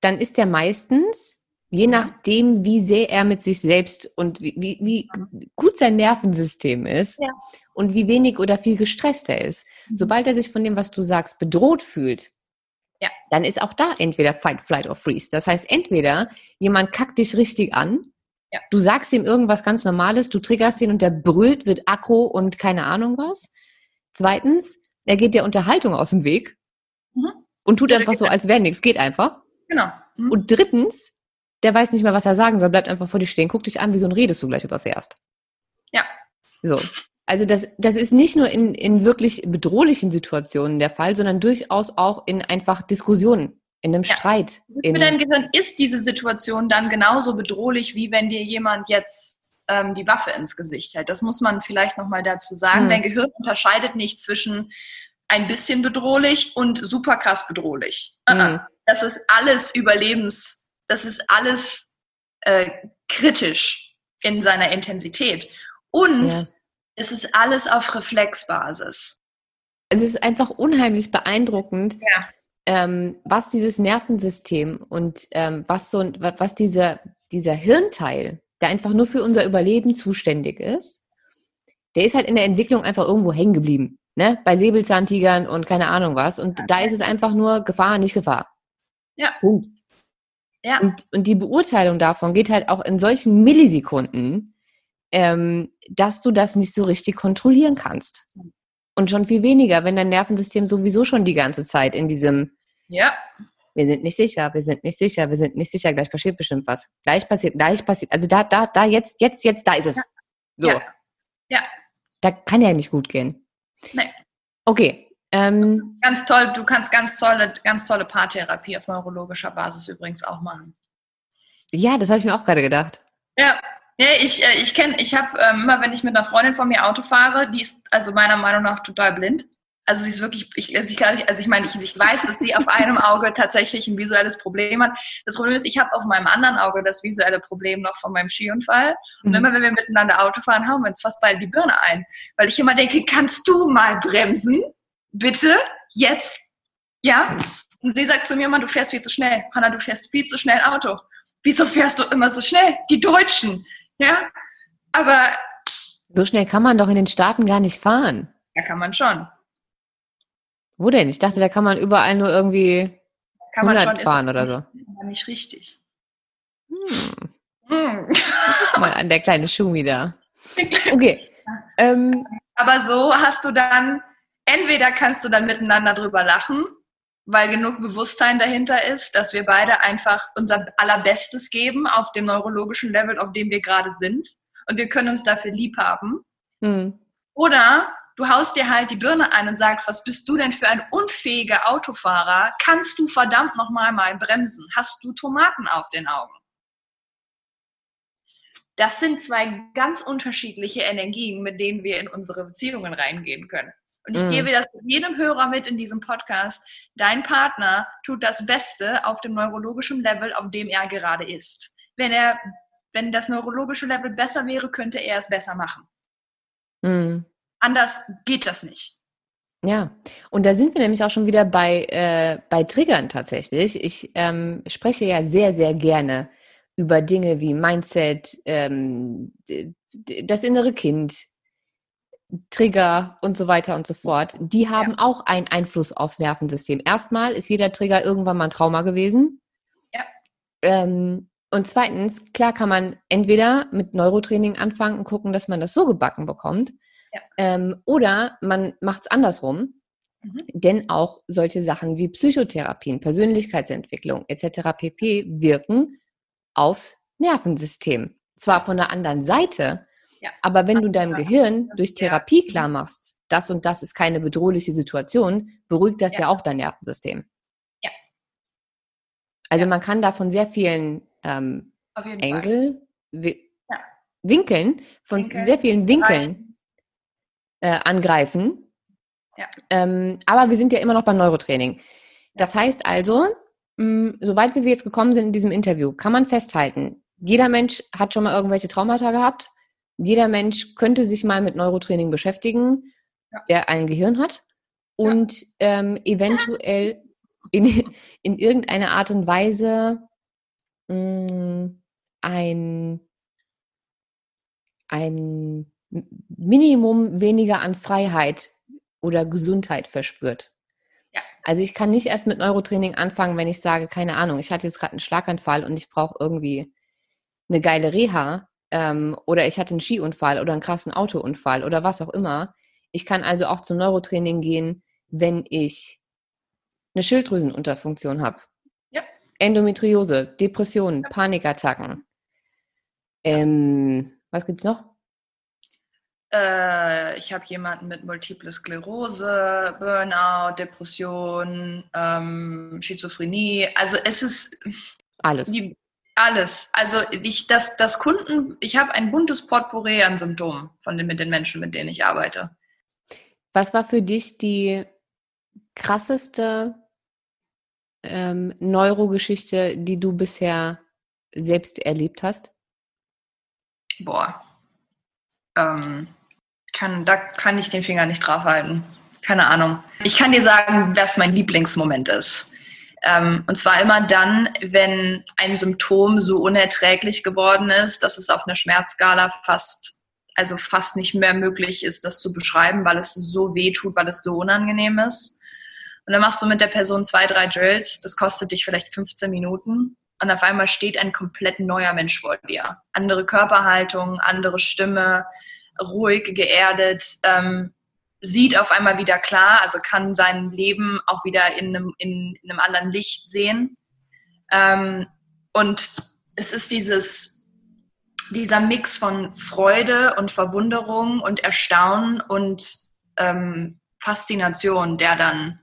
Dann ist der meistens, je nachdem, wie sehr er mit sich selbst und wie, wie, wie gut sein Nervensystem ist ja. und wie wenig oder viel gestresst er ist, mhm. sobald er sich von dem, was du sagst, bedroht fühlt, ja. dann ist auch da entweder Fight, Flight or Freeze. Das heißt, entweder jemand kackt dich richtig an, ja. du sagst ihm irgendwas ganz Normales, du triggerst ihn und der brüllt, wird aggro und keine Ahnung was. Zweitens, er geht der Unterhaltung aus dem Weg mhm. und tut einfach so, als wäre nichts, geht einfach. Genau. Mhm. Und drittens, der weiß nicht mehr, was er sagen soll, bleibt einfach vor dir stehen, guck dich an, wieso redest du gleich überfährst. Ja. So. Also das, das ist nicht nur in, in wirklich bedrohlichen Situationen der Fall, sondern durchaus auch in einfach Diskussionen, in einem ja. Streit. Für dein Gehirn ist diese Situation dann genauso bedrohlich, wie wenn dir jemand jetzt ähm, die Waffe ins Gesicht hält. Das muss man vielleicht nochmal dazu sagen. Hm. Dein Gehirn unterscheidet nicht zwischen ein bisschen bedrohlich und super krass bedrohlich. Hm. Das ist alles Überlebens, das ist alles äh, kritisch in seiner Intensität. Und ja es ist alles auf Reflexbasis. Es ist einfach unheimlich beeindruckend, ja. ähm, was dieses Nervensystem und ähm, was so was dieser, dieser Hirnteil, der einfach nur für unser Überleben zuständig ist, der ist halt in der Entwicklung einfach irgendwo hängen geblieben. Ne? Bei Säbelzahntigern und keine Ahnung was. Und da ist es einfach nur Gefahr, nicht Gefahr. Ja. Punkt. Ja. Und, und die Beurteilung davon geht halt auch in solchen Millisekunden, ähm, dass du das nicht so richtig kontrollieren kannst. Und schon viel weniger, wenn dein Nervensystem sowieso schon die ganze Zeit in diesem Ja. Wir sind nicht sicher, wir sind nicht sicher, wir sind nicht sicher, gleich passiert bestimmt was. Gleich passiert, gleich passiert. Also da, da, da, jetzt, jetzt, jetzt, da ist es. So. Ja. ja. Da kann ja nicht gut gehen. Nee. Okay. Ähm, ganz toll, du kannst ganz tolle, ganz tolle Paartherapie auf neurologischer Basis übrigens auch machen. Ja, das habe ich mir auch gerade gedacht. Ja, ja, ich, äh, ich kenne, ich habe ähm, immer, wenn ich mit einer Freundin von mir Auto fahre, die ist also meiner Meinung nach total blind. Also sie ist wirklich, ich, also ich, also ich meine, ich, ich weiß, dass sie auf einem Auge tatsächlich ein visuelles Problem hat. Das Problem ist, ich habe auf meinem anderen Auge das visuelle Problem noch von meinem Skiunfall. Und mhm. immer wenn wir miteinander Auto fahren, hauen wir uns fast beide die Birne ein. Weil ich immer denke, kannst du mal bremsen? Bitte? Jetzt? Ja? Und sie sagt zu mir immer, du fährst viel zu schnell. Hanna, du fährst viel zu schnell Auto. Wieso fährst du immer so schnell? Die Deutschen. Ja? Aber. So schnell kann man doch in den Staaten gar nicht fahren. Ja, kann man schon. Wo denn? Ich dachte, da kann man überall nur irgendwie kann 100 man schon, fahren oder so. Nicht richtig. Hm. Hm. Mal an der kleine Schumi da. (laughs) Okay. Ähm, aber so hast du dann, entweder kannst du dann miteinander drüber lachen, weil genug Bewusstsein dahinter ist, dass wir beide einfach unser allerbestes geben auf dem neurologischen Level, auf dem wir gerade sind. Und wir können uns dafür lieb haben. Hm. Oder du haust dir halt die Birne ein und sagst, was bist du denn für ein unfähiger Autofahrer? Kannst du verdammt nochmal mal bremsen? Hast du Tomaten auf den Augen? Das sind zwei ganz unterschiedliche Energien, mit denen wir in unsere Beziehungen reingehen können. Und ich mm. gebe das jedem Hörer mit in diesem Podcast. Dein Partner tut das Beste auf dem neurologischen Level, auf dem er gerade ist. Wenn er, wenn das neurologische Level besser wäre, könnte er es besser machen. Mm. Anders geht das nicht. Ja, und da sind wir nämlich auch schon wieder bei, äh, bei Triggern tatsächlich. Ich ähm, spreche ja sehr, sehr gerne über Dinge wie Mindset, ähm, das innere Kind, Trigger und so weiter und so fort. Die haben ja. auch einen Einfluss aufs Nervensystem. Erstmal ist jeder Trigger irgendwann mal ein Trauma gewesen. Ja. Ähm, und zweitens, klar kann man entweder mit Neurotraining anfangen und gucken, dass man das so gebacken bekommt. Ja. Ähm, oder man macht es andersrum. Mhm. Denn auch solche Sachen wie Psychotherapien, Persönlichkeitsentwicklung etc. pp. wirken aufs Nervensystem. Zwar von der anderen Seite, ja. aber wenn du deinem Gehirn durch Therapie klar machst, das und das ist keine bedrohliche Situation, beruhigt das ja, ja auch dein Nervensystem. Ja. Also man kann da von sehr vielen ähm, Engel, Winkeln, von Winkel. sehr vielen Winkeln äh, angreifen. Ja. Ähm, aber wir sind ja immer noch beim Neurotraining. Das heißt also, mh, soweit wir jetzt gekommen sind in diesem Interview, kann man festhalten, jeder Mensch hat schon mal irgendwelche Traumata gehabt. Jeder Mensch könnte sich mal mit Neurotraining beschäftigen, ja. der ein Gehirn hat und ja. ähm, eventuell in, in irgendeiner Art und Weise mh, ein, ein Minimum weniger an Freiheit oder Gesundheit verspürt. Ja. Also ich kann nicht erst mit Neurotraining anfangen, wenn ich sage, keine Ahnung, ich hatte jetzt gerade einen Schlaganfall und ich brauche irgendwie eine geile Reha ähm, oder ich hatte einen Skiunfall oder einen krassen Autounfall oder was auch immer. Ich kann also auch zum Neurotraining gehen, wenn ich eine Schilddrüsenunterfunktion habe. Ja. Endometriose, Depressionen, ja. Panikattacken. Ähm, was gibt's noch? Äh, ich habe jemanden mit Multiple Sklerose, Burnout, Depression, ähm, Schizophrenie. Also es ist alles. Die, alles. Also ich, das, das Kunden, ich habe ein buntes Potpourri an Symptomen von den, mit den Menschen, mit denen ich arbeite. Was war für dich die krasseste ähm, Neurogeschichte, die du bisher selbst erlebt hast? Boah. Ähm, kann, da kann ich den Finger nicht drauf halten. Keine Ahnung. Ich kann dir sagen, was mein Lieblingsmoment ist. Ähm, und zwar immer dann, wenn ein Symptom so unerträglich geworden ist, dass es auf einer Schmerzskala fast, also fast nicht mehr möglich ist, das zu beschreiben, weil es so weh tut, weil es so unangenehm ist. Und dann machst du mit der Person zwei, drei Drills, das kostet dich vielleicht 15 Minuten. Und auf einmal steht ein komplett neuer Mensch vor dir. Andere Körperhaltung, andere Stimme, ruhig, geerdet, ähm, sieht auf einmal wieder klar, also kann sein Leben auch wieder in einem, in, in einem anderen Licht sehen. Ähm, und es ist dieses, dieser Mix von Freude und Verwunderung und Erstaunen und ähm, Faszination, der dann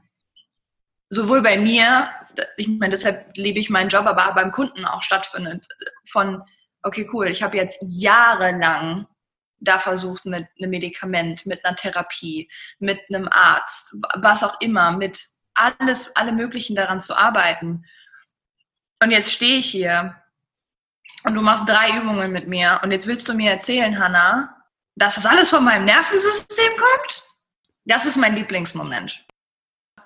sowohl bei mir, ich meine, deshalb liebe ich meinen Job, aber beim Kunden auch stattfindet. Von, okay, cool, ich habe jetzt jahrelang da versucht mit einem Medikament, mit einer Therapie, mit einem Arzt, was auch immer, mit alles, alle möglichen daran zu arbeiten. Und jetzt stehe ich hier und du machst drei Übungen mit mir und jetzt willst du mir erzählen, Hannah, dass das alles von meinem Nervensystem kommt? Das ist mein Lieblingsmoment.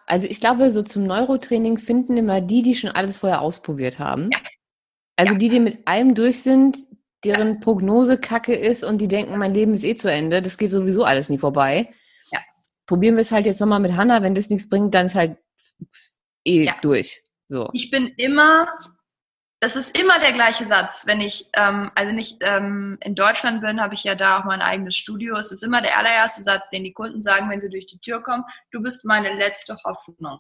Also ich glaube, so zum Neurotraining finden immer die, die schon alles vorher ausprobiert haben. Ja. Also ja. die, die mit allem durch sind, deren. Prognose kacke ist und die denken, mein Leben ist eh zu Ende, das geht sowieso alles nie vorbei. Ja. Probieren wir es halt jetzt nochmal mit Hannah, wenn das nichts bringt, dann ist halt eh ja. durch. So. Ich bin immer, das ist immer der gleiche Satz, wenn ich, ähm, also nicht ähm, in Deutschland bin, habe ich ja da auch mein eigenes Studio. Es ist immer der allererste Satz, den die Kunden sagen, wenn sie durch die Tür kommen, du bist meine letzte Hoffnung.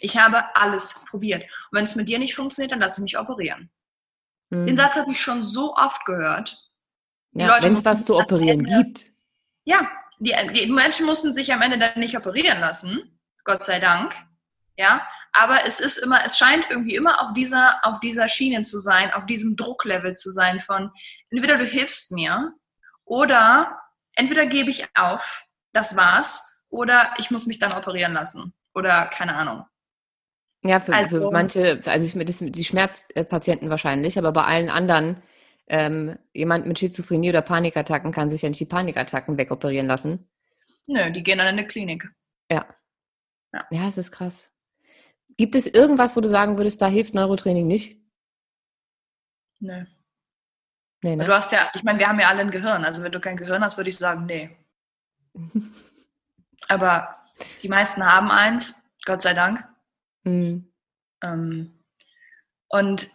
Ich habe alles probiert. Und wenn es mit dir nicht funktioniert, dann lass ich mich operieren. Mhm. Den Satz habe ich schon so oft gehört. Ja, wenn es was zu operieren gibt. Ja, die, die Menschen mussten sich am Ende dann nicht operieren lassen, Gott sei Dank. Ja, aber es ist immer, es scheint irgendwie immer auf dieser, auf dieser Schiene zu sein, auf diesem Drucklevel zu sein von entweder du hilfst mir oder entweder gebe ich auf, das war's, oder ich muss mich dann operieren lassen. Oder keine Ahnung. Ja, für, also, für manche, also ich, das, die Schmerzpatienten wahrscheinlich, aber bei allen anderen, ähm, jemand mit Schizophrenie oder Panikattacken kann sich ja nicht die Panikattacken wegoperieren lassen. Nö, die gehen dann in eine Klinik. Ja. Ja, ja es ist krass. Gibt es irgendwas, wo du sagen würdest, da hilft Neurotraining nicht? Nö. Nee, ne? Du hast ja, ich meine, wir haben ja alle ein Gehirn. Also wenn du kein Gehirn hast, würde ich sagen, nee. (laughs) aber die meisten haben eins, Gott sei Dank. Mhm. Ähm, und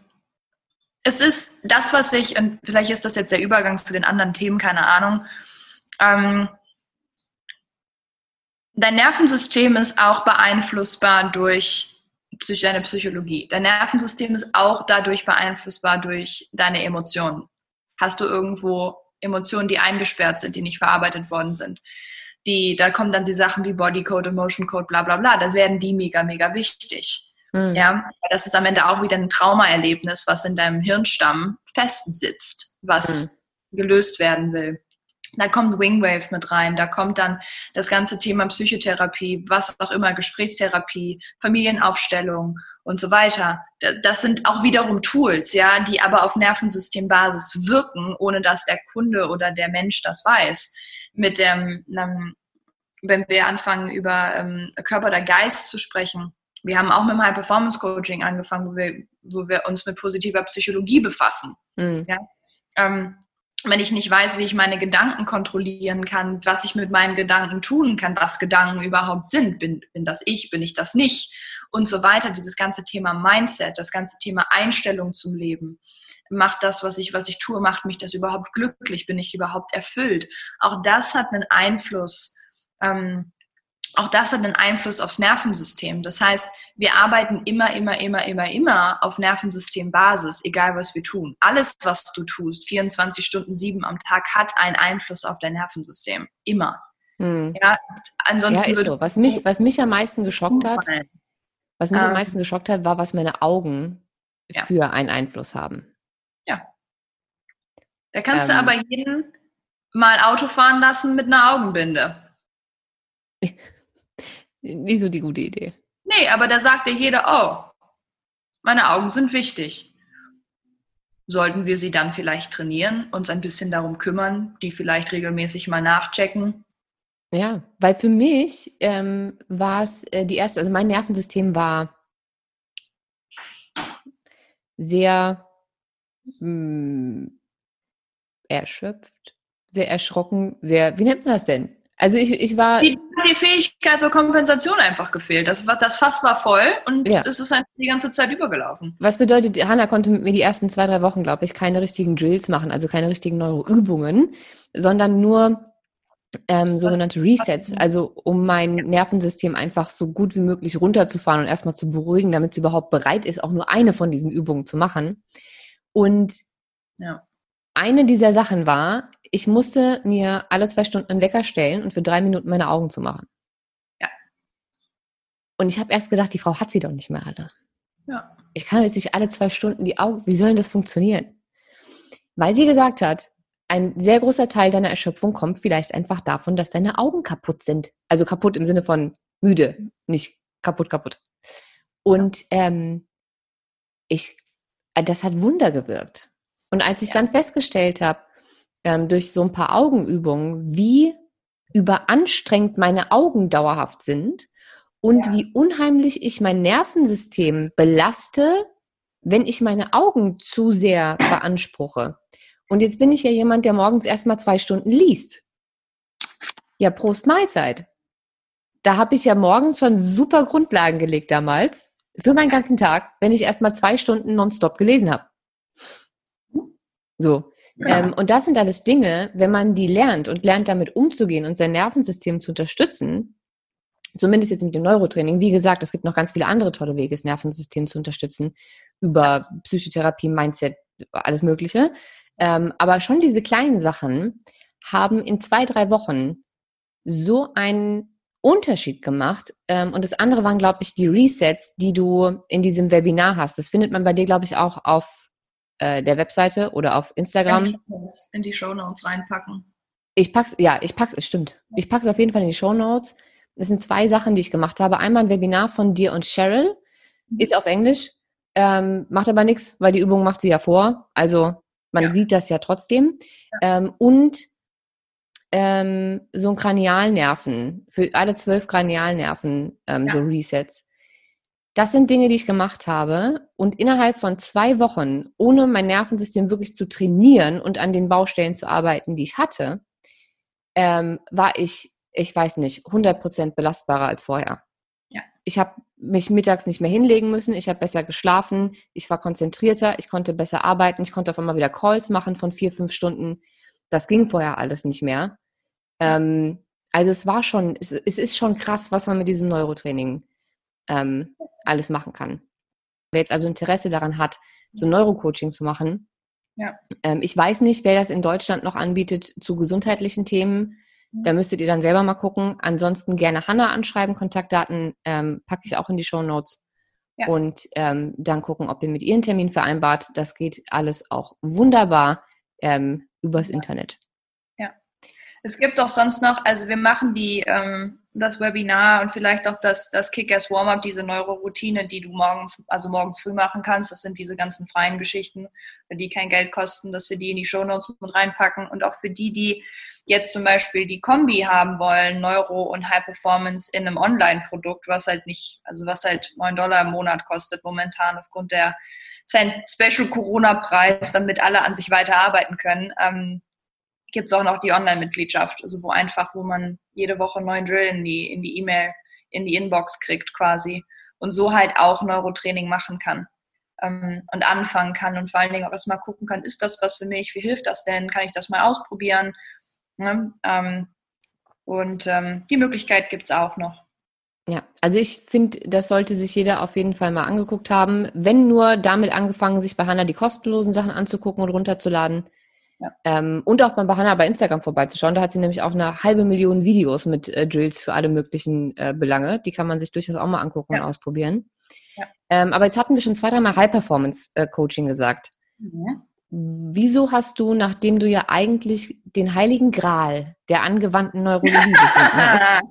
es ist das, was ich, und vielleicht ist das jetzt der Übergang zu den anderen Themen, keine Ahnung. Ähm, dein Nervensystem ist auch beeinflussbar durch deine Psychologie. Dein Nervensystem ist auch dadurch beeinflussbar durch deine Emotionen. Hast du irgendwo Emotionen, die eingesperrt sind, die nicht verarbeitet worden sind? Die, da kommen dann die Sachen wie Bodycode, Emotion Code, bla bla bla, das werden die mega, mega wichtig. Mhm. Ja, das ist am Ende auch wieder ein Traumaerlebnis, was in deinem Hirnstamm festsitzt, was mhm. gelöst werden will. Da kommt Wingwave mit rein, da kommt dann das ganze Thema Psychotherapie, was auch immer, Gesprächstherapie, Familienaufstellung und so weiter. Das sind auch wiederum Tools, ja, die aber auf Nervensystembasis wirken, ohne dass der Kunde oder der Mensch das weiß mit dem, ähm, wenn wir anfangen, über ähm, Körper oder Geist zu sprechen. Wir haben auch mit dem High Performance Coaching angefangen, wo wir, wo wir uns mit positiver Psychologie befassen. Mhm. Ja? Ähm, wenn ich nicht weiß, wie ich meine Gedanken kontrollieren kann, was ich mit meinen Gedanken tun kann, was Gedanken überhaupt sind, bin, bin das ich, bin ich das nicht und so weiter. Dieses ganze Thema Mindset, das ganze Thema Einstellung zum Leben macht das, was ich, was ich tue, macht mich das überhaupt glücklich? Bin ich überhaupt erfüllt? Auch das hat einen Einfluss. Ähm, auch das hat einen Einfluss aufs Nervensystem. Das heißt, wir arbeiten immer, immer, immer, immer, immer auf Nervensystembasis, egal was wir tun. Alles, was du tust, 24 Stunden, sieben am Tag, hat einen Einfluss auf dein Nervensystem. Immer. Hm. Ja, ansonsten ja, ist so. Was mich, was mich am meisten geschockt hat, was mich ähm, am meisten geschockt hat, war, was meine Augen ja. für einen Einfluss haben. Ja. Da kannst ähm, du aber jeden mal Auto fahren lassen mit einer Augenbinde. (laughs) Nicht so die gute Idee. Nee, aber da sagt dir jeder, oh, meine Augen sind wichtig. Sollten wir sie dann vielleicht trainieren, uns ein bisschen darum kümmern, die vielleicht regelmäßig mal nachchecken? Ja, weil für mich ähm, war es äh, die erste, also mein Nervensystem war sehr mh, hm, erschöpft, sehr erschrocken, sehr, wie nennt man das denn? Also ich, ich war. Die, die Fähigkeit zur Kompensation einfach gefehlt. Das, das Fass war voll und ja. es ist einfach die ganze Zeit übergelaufen. Was bedeutet, Hanna konnte mit mir die ersten zwei, drei Wochen, glaube ich, keine richtigen Drills machen, also keine richtigen Neuroübungen, sondern nur ähm, sogenannte Resets, also um mein Nervensystem einfach so gut wie möglich runterzufahren und erstmal zu beruhigen, damit sie überhaupt bereit ist, auch nur eine von diesen Übungen zu machen. Und ja. eine dieser Sachen war, ich musste mir alle zwei Stunden einen Wecker stellen und für drei Minuten meine Augen zu machen. Ja. Und ich habe erst gedacht, die Frau hat sie doch nicht mehr alle. Ja. Ich kann jetzt nicht alle zwei Stunden die Augen, wie soll denn das funktionieren? Weil sie gesagt hat, ein sehr großer Teil deiner Erschöpfung kommt vielleicht einfach davon, dass deine Augen kaputt sind. Also kaputt im Sinne von müde, nicht kaputt, kaputt. Und ähm, ich, das hat Wunder gewirkt. Und als ich ja. dann festgestellt habe, ähm, durch so ein paar Augenübungen, wie überanstrengend meine Augen dauerhaft sind und ja. wie unheimlich ich mein Nervensystem belaste, wenn ich meine Augen zu sehr beanspruche. Und jetzt bin ich ja jemand, der morgens erstmal zwei Stunden liest. Ja, Prost Mahlzeit. Da habe ich ja morgens schon super Grundlagen gelegt damals für meinen ganzen Tag, wenn ich erstmal zwei Stunden nonstop gelesen habe. So. Ja. Ähm, und das sind alles Dinge, wenn man die lernt und lernt, damit umzugehen und sein Nervensystem zu unterstützen, zumindest jetzt mit dem Neurotraining. Wie gesagt, es gibt noch ganz viele andere tolle Wege, das Nervensystem zu unterstützen, über Psychotherapie, Mindset, alles Mögliche. Ähm, aber schon diese kleinen Sachen haben in zwei, drei Wochen so einen Unterschied gemacht. Ähm, und das andere waren, glaube ich, die Resets, die du in diesem Webinar hast. Das findet man bei dir, glaube ich, auch auf äh, der Webseite oder auf Instagram. In die Show Notes reinpacken. Ich pack's, ja, ich pack's, es stimmt. Ich pack's auf jeden Fall in die Show Notes. Es sind zwei Sachen, die ich gemacht habe. Einmal ein Webinar von dir und Cheryl, mhm. ist auf Englisch, ähm, macht aber nichts, weil die Übung macht sie ja vor. Also man ja. sieht das ja trotzdem. Ja. Ähm, und ähm, so ein Kranialnerven, für alle zwölf Kranialnerven, ähm, ja. so Resets. Das sind Dinge, die ich gemacht habe und innerhalb von zwei Wochen, ohne mein Nervensystem wirklich zu trainieren und an den Baustellen zu arbeiten, die ich hatte, ähm, war ich, ich weiß nicht, 100% belastbarer als vorher. Ja. Ich habe mich mittags nicht mehr hinlegen müssen, ich habe besser geschlafen, ich war konzentrierter, ich konnte besser arbeiten, ich konnte auf einmal wieder Calls machen von vier, fünf Stunden. Das ging vorher alles nicht mehr. Ähm, also es war schon, es, es ist schon krass, was man mit diesem Neurotraining ähm, alles machen kann. Wer jetzt also Interesse daran hat, so Neurocoaching zu machen, ja. ähm, ich weiß nicht, wer das in Deutschland noch anbietet zu gesundheitlichen Themen. Mhm. Da müsstet ihr dann selber mal gucken. Ansonsten gerne Hanna anschreiben. Kontaktdaten ähm, packe ich auch in die Show Notes. Ja. Und ähm, dann gucken, ob ihr mit ihr einen Termin vereinbart. Das geht alles auch wunderbar ähm, übers ja. Internet. Ja. Es gibt auch sonst noch, also wir machen die ähm, das Webinar und vielleicht auch das, das Kick-Ass Warm-Up, diese Neuroroutine, die du morgens, also morgens früh machen kannst. Das sind diese ganzen freien Geschichten, die kein Geld kosten, dass wir die in die Shownotes mit reinpacken. Und auch für die, die jetzt zum Beispiel die Kombi haben wollen, Neuro und High Performance in einem Online-Produkt, was halt nicht, also was halt 9 Dollar im Monat kostet momentan aufgrund der sein Special Corona-Preis, damit alle an sich weiterarbeiten können. Ähm, gibt es auch noch die Online-Mitgliedschaft, also wo einfach, wo man jede Woche neuen Drill in die in die E-Mail, in die Inbox kriegt quasi und so halt auch Neurotraining machen kann ähm, und anfangen kann und vor allen Dingen auch erstmal gucken kann, ist das was für mich, wie hilft das denn, kann ich das mal ausprobieren ne? ähm, und ähm, die Möglichkeit gibt es auch noch. Ja, also ich finde, das sollte sich jeder auf jeden Fall mal angeguckt haben. Wenn nur damit angefangen, sich bei Hanna die kostenlosen Sachen anzugucken und runterzuladen. Ja. Ähm, und auch bei Hanna bei Instagram vorbeizuschauen. Da hat sie nämlich auch eine halbe Million Videos mit äh, Drills für alle möglichen äh, Belange. Die kann man sich durchaus auch mal angucken ja. und ausprobieren. Ja. Ähm, aber jetzt hatten wir schon zwei, dreimal High-Performance-Coaching äh, gesagt. Wieso hast du, nachdem du ja eigentlich den heiligen Gral der angewandten Neurologie gefunden (laughs) hast,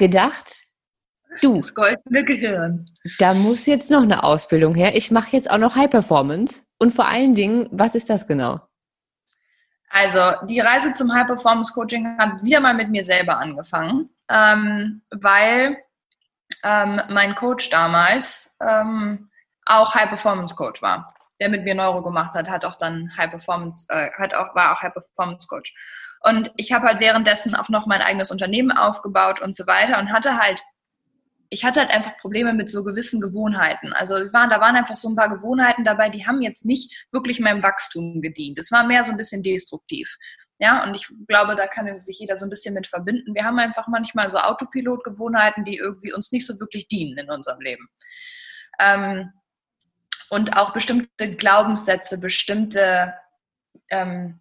gedacht, du, das goldene Gehirn. Da muss jetzt noch eine Ausbildung her. Ich mache jetzt auch noch High Performance. Und vor allen Dingen, was ist das genau? Also die Reise zum High Performance Coaching hat wieder mal mit mir selber angefangen, ähm, weil ähm, mein Coach damals ähm, auch High Performance Coach war, der mit mir Neuro gemacht hat, hat auch dann High Performance, äh, hat auch war auch High Performance Coach. Und ich habe halt währenddessen auch noch mein eigenes Unternehmen aufgebaut und so weiter und hatte halt ich hatte halt einfach Probleme mit so gewissen Gewohnheiten. Also waren, da waren einfach so ein paar Gewohnheiten dabei, die haben jetzt nicht wirklich meinem Wachstum gedient. Das war mehr so ein bisschen destruktiv. Ja, und ich glaube, da kann sich jeder so ein bisschen mit verbinden. Wir haben einfach manchmal so Autopilot-Gewohnheiten, die irgendwie uns nicht so wirklich dienen in unserem Leben. Ähm, und auch bestimmte Glaubenssätze, bestimmte ähm,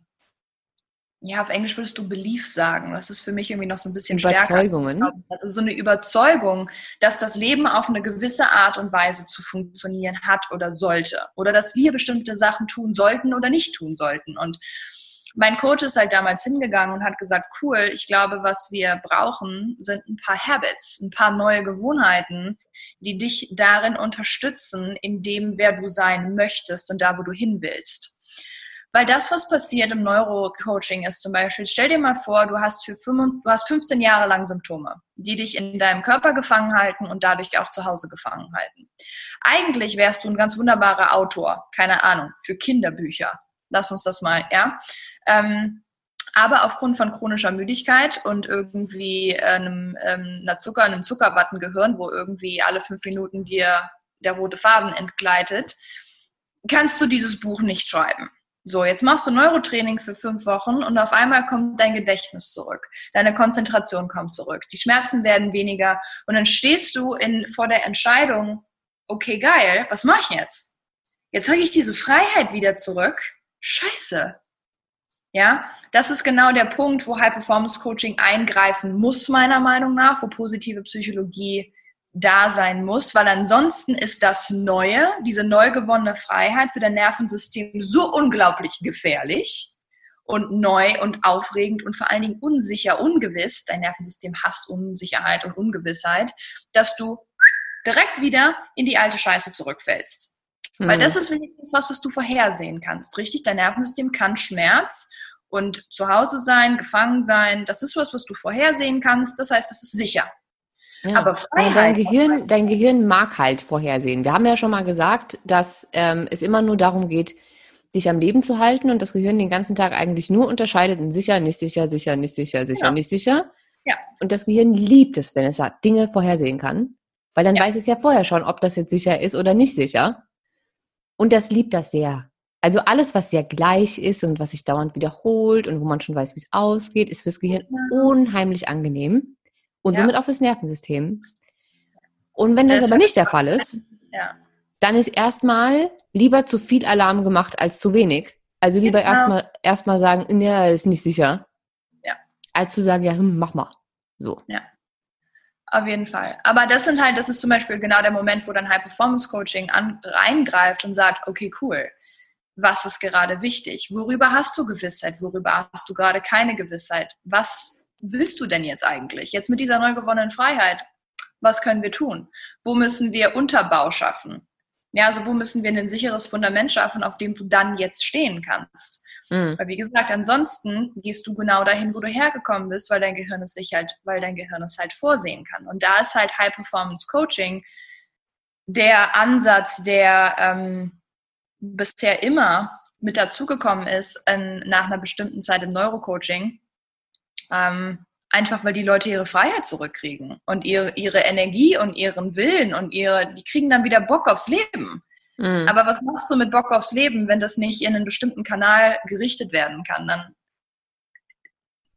ja, auf Englisch würdest du Belief sagen. Das ist für mich irgendwie noch so ein bisschen Überzeugungen. stärker. Also so eine Überzeugung, dass das Leben auf eine gewisse Art und Weise zu funktionieren hat oder sollte. Oder dass wir bestimmte Sachen tun sollten oder nicht tun sollten. Und mein Coach ist halt damals hingegangen und hat gesagt, cool, ich glaube, was wir brauchen, sind ein paar Habits, ein paar neue Gewohnheiten, die dich darin unterstützen, in dem, wer du sein möchtest und da, wo du hin willst. Weil das, was passiert im Neurocoaching ist zum Beispiel, stell dir mal vor, du hast, für 25, du hast 15 Jahre lang Symptome, die dich in deinem Körper gefangen halten und dadurch auch zu Hause gefangen halten. Eigentlich wärst du ein ganz wunderbarer Autor, keine Ahnung, für Kinderbücher. Lass uns das mal, ja. Ähm, aber aufgrund von chronischer Müdigkeit und irgendwie einem, ähm, einer Zucker, einem Zuckerwattengehirn, wo irgendwie alle fünf Minuten dir der rote Faden entgleitet, kannst du dieses Buch nicht schreiben. So, jetzt machst du Neurotraining für fünf Wochen und auf einmal kommt dein Gedächtnis zurück. Deine Konzentration kommt zurück. Die Schmerzen werden weniger und dann stehst du in, vor der Entscheidung, okay, geil, was mache ich jetzt? Jetzt habe ich diese Freiheit wieder zurück. Scheiße. Ja, das ist genau der Punkt, wo High Performance Coaching eingreifen muss, meiner Meinung nach, wo positive Psychologie da sein muss, weil ansonsten ist das Neue, diese neu gewonnene Freiheit für dein Nervensystem so unglaublich gefährlich und neu und aufregend und vor allen Dingen unsicher, ungewiss. Dein Nervensystem hasst Unsicherheit und Ungewissheit, dass du direkt wieder in die alte Scheiße zurückfällst. Mhm. Weil das ist wenigstens was, was du vorhersehen kannst, richtig? Dein Nervensystem kann Schmerz und zu Hause sein, gefangen sein, das ist was, was du vorhersehen kannst. Das heißt, es ist sicher. Ja. Aber Freiheit. Dein Gehirn, dein Gehirn mag halt vorhersehen. Wir haben ja schon mal gesagt, dass ähm, es immer nur darum geht, dich am Leben zu halten und das Gehirn den ganzen Tag eigentlich nur unterscheidet in sicher, nicht sicher, sicher, nicht sicher, sicher, ja. nicht sicher. Ja. Und das Gehirn liebt es, wenn es Dinge vorhersehen kann, weil dann ja. weiß es ja vorher schon, ob das jetzt sicher ist oder nicht sicher. Und das liebt das sehr. Also alles, was sehr gleich ist und was sich dauernd wiederholt und wo man schon weiß, wie es ausgeht, ist fürs Gehirn unheimlich angenehm und ja. somit auch fürs Nervensystem. Und wenn das, das aber nicht der Fall ist, ja. dann ist erstmal lieber zu viel Alarm gemacht als zu wenig. Also lieber genau. erstmal erstmal sagen, ja, ist nicht sicher. Ja. Als zu sagen, ja, hm, mach mal. So. Ja. Auf jeden Fall. Aber das sind halt, das ist zum Beispiel genau der Moment, wo dann High Performance Coaching an, reingreift und sagt, okay, cool. Was ist gerade wichtig? Worüber hast du Gewissheit? Worüber hast du gerade keine Gewissheit? Was willst du denn jetzt eigentlich? Jetzt mit dieser neu gewonnenen Freiheit, was können wir tun? Wo müssen wir Unterbau schaffen? Ja, also wo müssen wir ein sicheres Fundament schaffen, auf dem du dann jetzt stehen kannst? Mhm. Weil wie gesagt, ansonsten gehst du genau dahin, wo du hergekommen bist, weil dein Gehirn es sich halt, weil dein Gehirn es halt vorsehen kann. Und da ist halt High Performance Coaching der Ansatz, der ähm, bisher immer mit dazugekommen ist in, nach einer bestimmten Zeit im Neurocoaching, ähm, einfach weil die Leute ihre Freiheit zurückkriegen und ihre, ihre Energie und ihren Willen und ihre, die kriegen dann wieder Bock aufs Leben. Mhm. Aber was machst du mit Bock aufs Leben, wenn das nicht in einen bestimmten Kanal gerichtet werden kann? Dann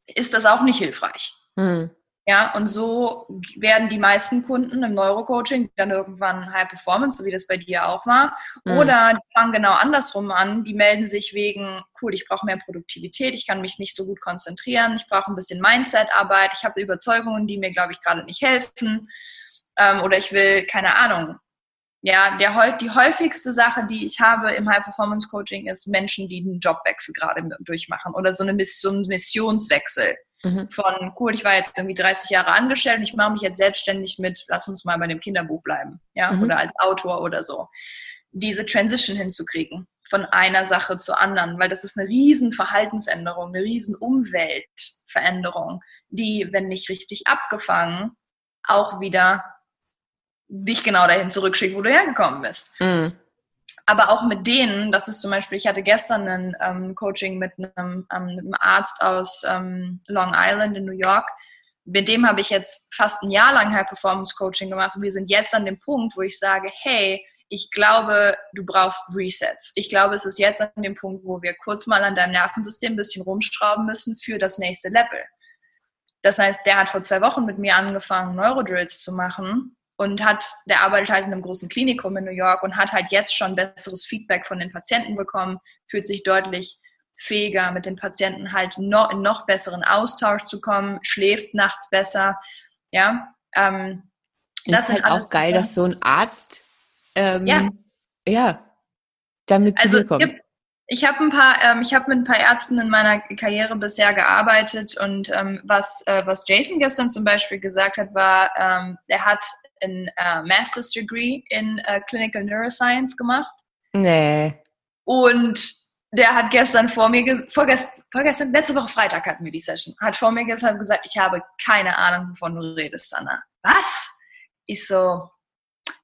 ist das auch nicht hilfreich. Mhm. Ja, und so werden die meisten Kunden im Neurocoaching dann irgendwann High Performance, so wie das bei dir auch war. Mhm. Oder die fangen genau andersrum an. Die melden sich wegen, cool, ich brauche mehr Produktivität, ich kann mich nicht so gut konzentrieren, ich brauche ein bisschen Mindset-Arbeit, ich habe Überzeugungen, die mir, glaube ich, gerade nicht helfen. Ähm, oder ich will, keine Ahnung. Ja, der, die häufigste Sache, die ich habe im High Performance Coaching, ist Menschen, die einen Jobwechsel gerade durchmachen oder so, eine Mission, Missionswechsel Mhm. Von, cool, ich war jetzt irgendwie 30 Jahre angestellt und ich mache mich jetzt selbstständig mit, lass uns mal bei dem Kinderbuch bleiben, ja, mhm. oder als Autor oder so. Diese Transition hinzukriegen von einer Sache zur anderen, weil das ist eine riesen Verhaltensänderung, eine riesen Umweltveränderung, die, wenn nicht richtig abgefangen, auch wieder dich genau dahin zurückschickt, wo du hergekommen bist. Mhm. Aber auch mit denen, das ist zum Beispiel, ich hatte gestern ein ähm, Coaching mit einem, ähm, einem Arzt aus ähm, Long Island in New York. Mit dem habe ich jetzt fast ein Jahr lang High Performance Coaching gemacht und wir sind jetzt an dem Punkt, wo ich sage, hey, ich glaube, du brauchst Resets. Ich glaube, es ist jetzt an dem Punkt, wo wir kurz mal an deinem Nervensystem ein bisschen rumschrauben müssen für das nächste Level. Das heißt, der hat vor zwei Wochen mit mir angefangen, Neurodrills zu machen und hat, der arbeitet halt in einem großen Klinikum in New York und hat halt jetzt schon besseres Feedback von den Patienten bekommen, fühlt sich deutlich fähiger, mit den Patienten halt noch, in noch besseren Austausch zu kommen, schläft nachts besser, ja. Ähm, das ist halt auch geil, dass so ein Arzt, ähm, ja. ja, damit zu also, kommt. Ich habe ein paar, ähm, ich habe mit ein paar Ärzten in meiner Karriere bisher gearbeitet und ähm, was, äh, was Jason gestern zum Beispiel gesagt hat, war, ähm, er hat ein äh, Master's Degree in äh, Clinical Neuroscience gemacht. Nee. Und der hat gestern vor mir, vorgestern, vorgestern, letzte Woche Freitag hatten wir die Session, hat vor mir gestern gesagt, ich habe keine Ahnung, wovon du redest, Sanna. Was? Ich so,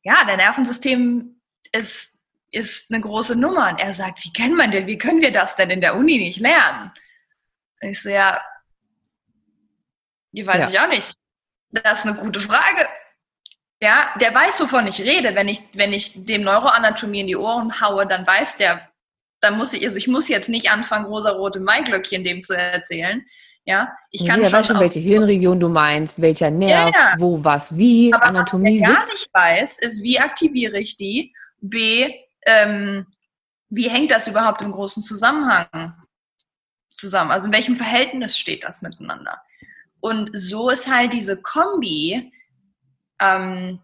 ja, dein Nervensystem ist, ist eine große Nummer. Und er sagt, wie kennen man denn, wie können wir das denn in der Uni nicht lernen? Und ich so, ja, die weiß ja. ich auch nicht. Das ist eine gute Frage. Ja, der weiß, wovon ich rede. Wenn ich, wenn ich dem Neuroanatomie in die Ohren haue, dann weiß der, dann muss ich, also ich muss jetzt nicht anfangen, rosa-rote Maiglöckchen dem zu erzählen. Ja, ich kann ja, schon, schon welche Hirnregion du meinst, welcher Nerv, ja, ja. wo was wie, Aber Anatomie was ich gar nicht weiß, ist, wie aktiviere ich die? B, ähm, wie hängt das überhaupt im großen Zusammenhang zusammen? Also in welchem Verhältnis steht das miteinander? Und so ist halt diese Kombi ähm,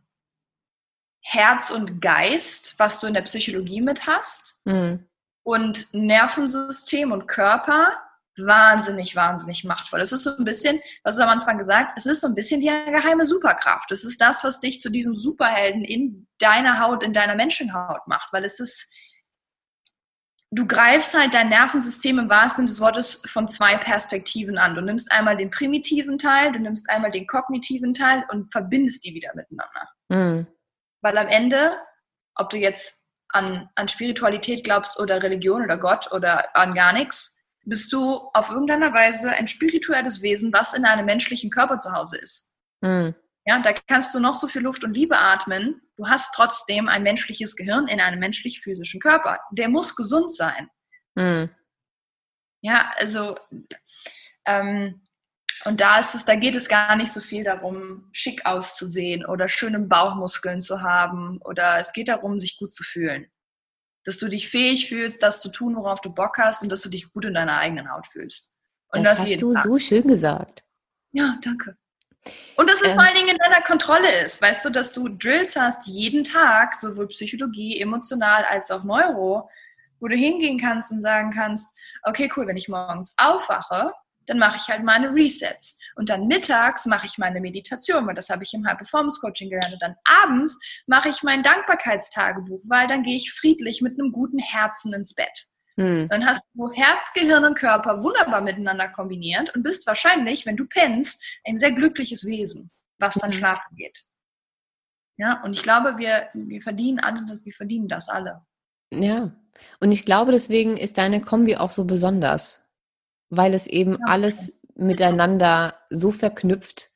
Herz und Geist, was du in der Psychologie mit hast, mhm. und Nervensystem und Körper wahnsinnig, wahnsinnig machtvoll. Es ist so ein bisschen, was ist am Anfang gesagt, es ist so ein bisschen die geheime Superkraft. Es ist das, was dich zu diesem Superhelden in deiner Haut, in deiner Menschenhaut macht, weil es ist, du greifst halt dein Nervensystem im wahrsten Sinne des Wortes von zwei Perspektiven an. Du nimmst einmal den primitiven Teil, du nimmst einmal den kognitiven Teil und verbindest die wieder miteinander. Mhm. Weil am Ende, ob du jetzt an, an Spiritualität glaubst oder Religion oder Gott oder an gar nichts, bist du auf irgendeiner Weise ein spirituelles Wesen, was in einem menschlichen Körper zu Hause ist. Mhm. Ja, da kannst du noch so viel Luft und Liebe atmen. Du hast trotzdem ein menschliches Gehirn in einem menschlich-physischen Körper. Der muss gesund sein. Mhm. Ja, also ähm, und da ist es, da geht es gar nicht so viel darum, schick auszusehen oder schöne Bauchmuskeln zu haben oder es geht darum, sich gut zu fühlen dass du dich fähig fühlst, das zu tun, worauf du Bock hast und dass du dich gut in deiner eigenen Haut fühlst. Und das, das hast du Tag. so schön gesagt. Ja, danke. Und dass es ähm, vor allen Dingen in deiner Kontrolle ist. Weißt du, dass du Drills hast jeden Tag, sowohl Psychologie, emotional als auch Neuro, wo du hingehen kannst und sagen kannst, okay, cool, wenn ich morgens aufwache, dann mache ich halt meine Resets. Und dann mittags mache ich meine Meditation, weil das habe ich im High Performance Coaching gelernt. Und dann abends mache ich mein Dankbarkeitstagebuch, weil dann gehe ich friedlich mit einem guten Herzen ins Bett. Hm. Dann hast du Herz, Gehirn und Körper wunderbar miteinander kombiniert und bist wahrscheinlich, wenn du pennst, ein sehr glückliches Wesen, was dann hm. schlafen geht. Ja, und ich glaube, wir, wir verdienen alle, wir verdienen das alle. Ja. Und ich glaube, deswegen ist deine Kombi auch so besonders weil es eben ja. alles miteinander so verknüpft,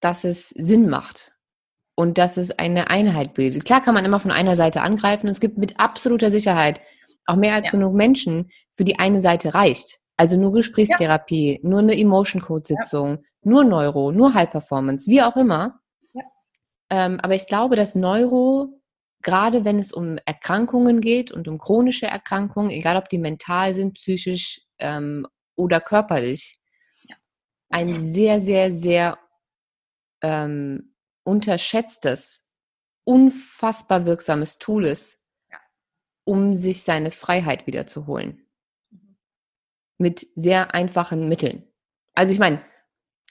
dass es Sinn macht und dass es eine Einheit bildet. Klar kann man immer von einer Seite angreifen und es gibt mit absoluter Sicherheit auch mehr als ja. genug Menschen, für die eine Seite reicht. Also nur Gesprächstherapie, ja. nur eine Emotion Code Sitzung, nur Neuro, nur High Performance, wie auch immer. Ähm, aber ich glaube, dass Neuro, gerade wenn es um Erkrankungen geht und um chronische Erkrankungen, egal ob die mental sind, psychisch ähm, oder körperlich, ja. ein sehr, sehr, sehr ähm, unterschätztes, unfassbar wirksames Tool ist, ja. Um sich seine Freiheit wiederzuholen. Mhm. Mit sehr einfachen Mitteln. Also ich meine,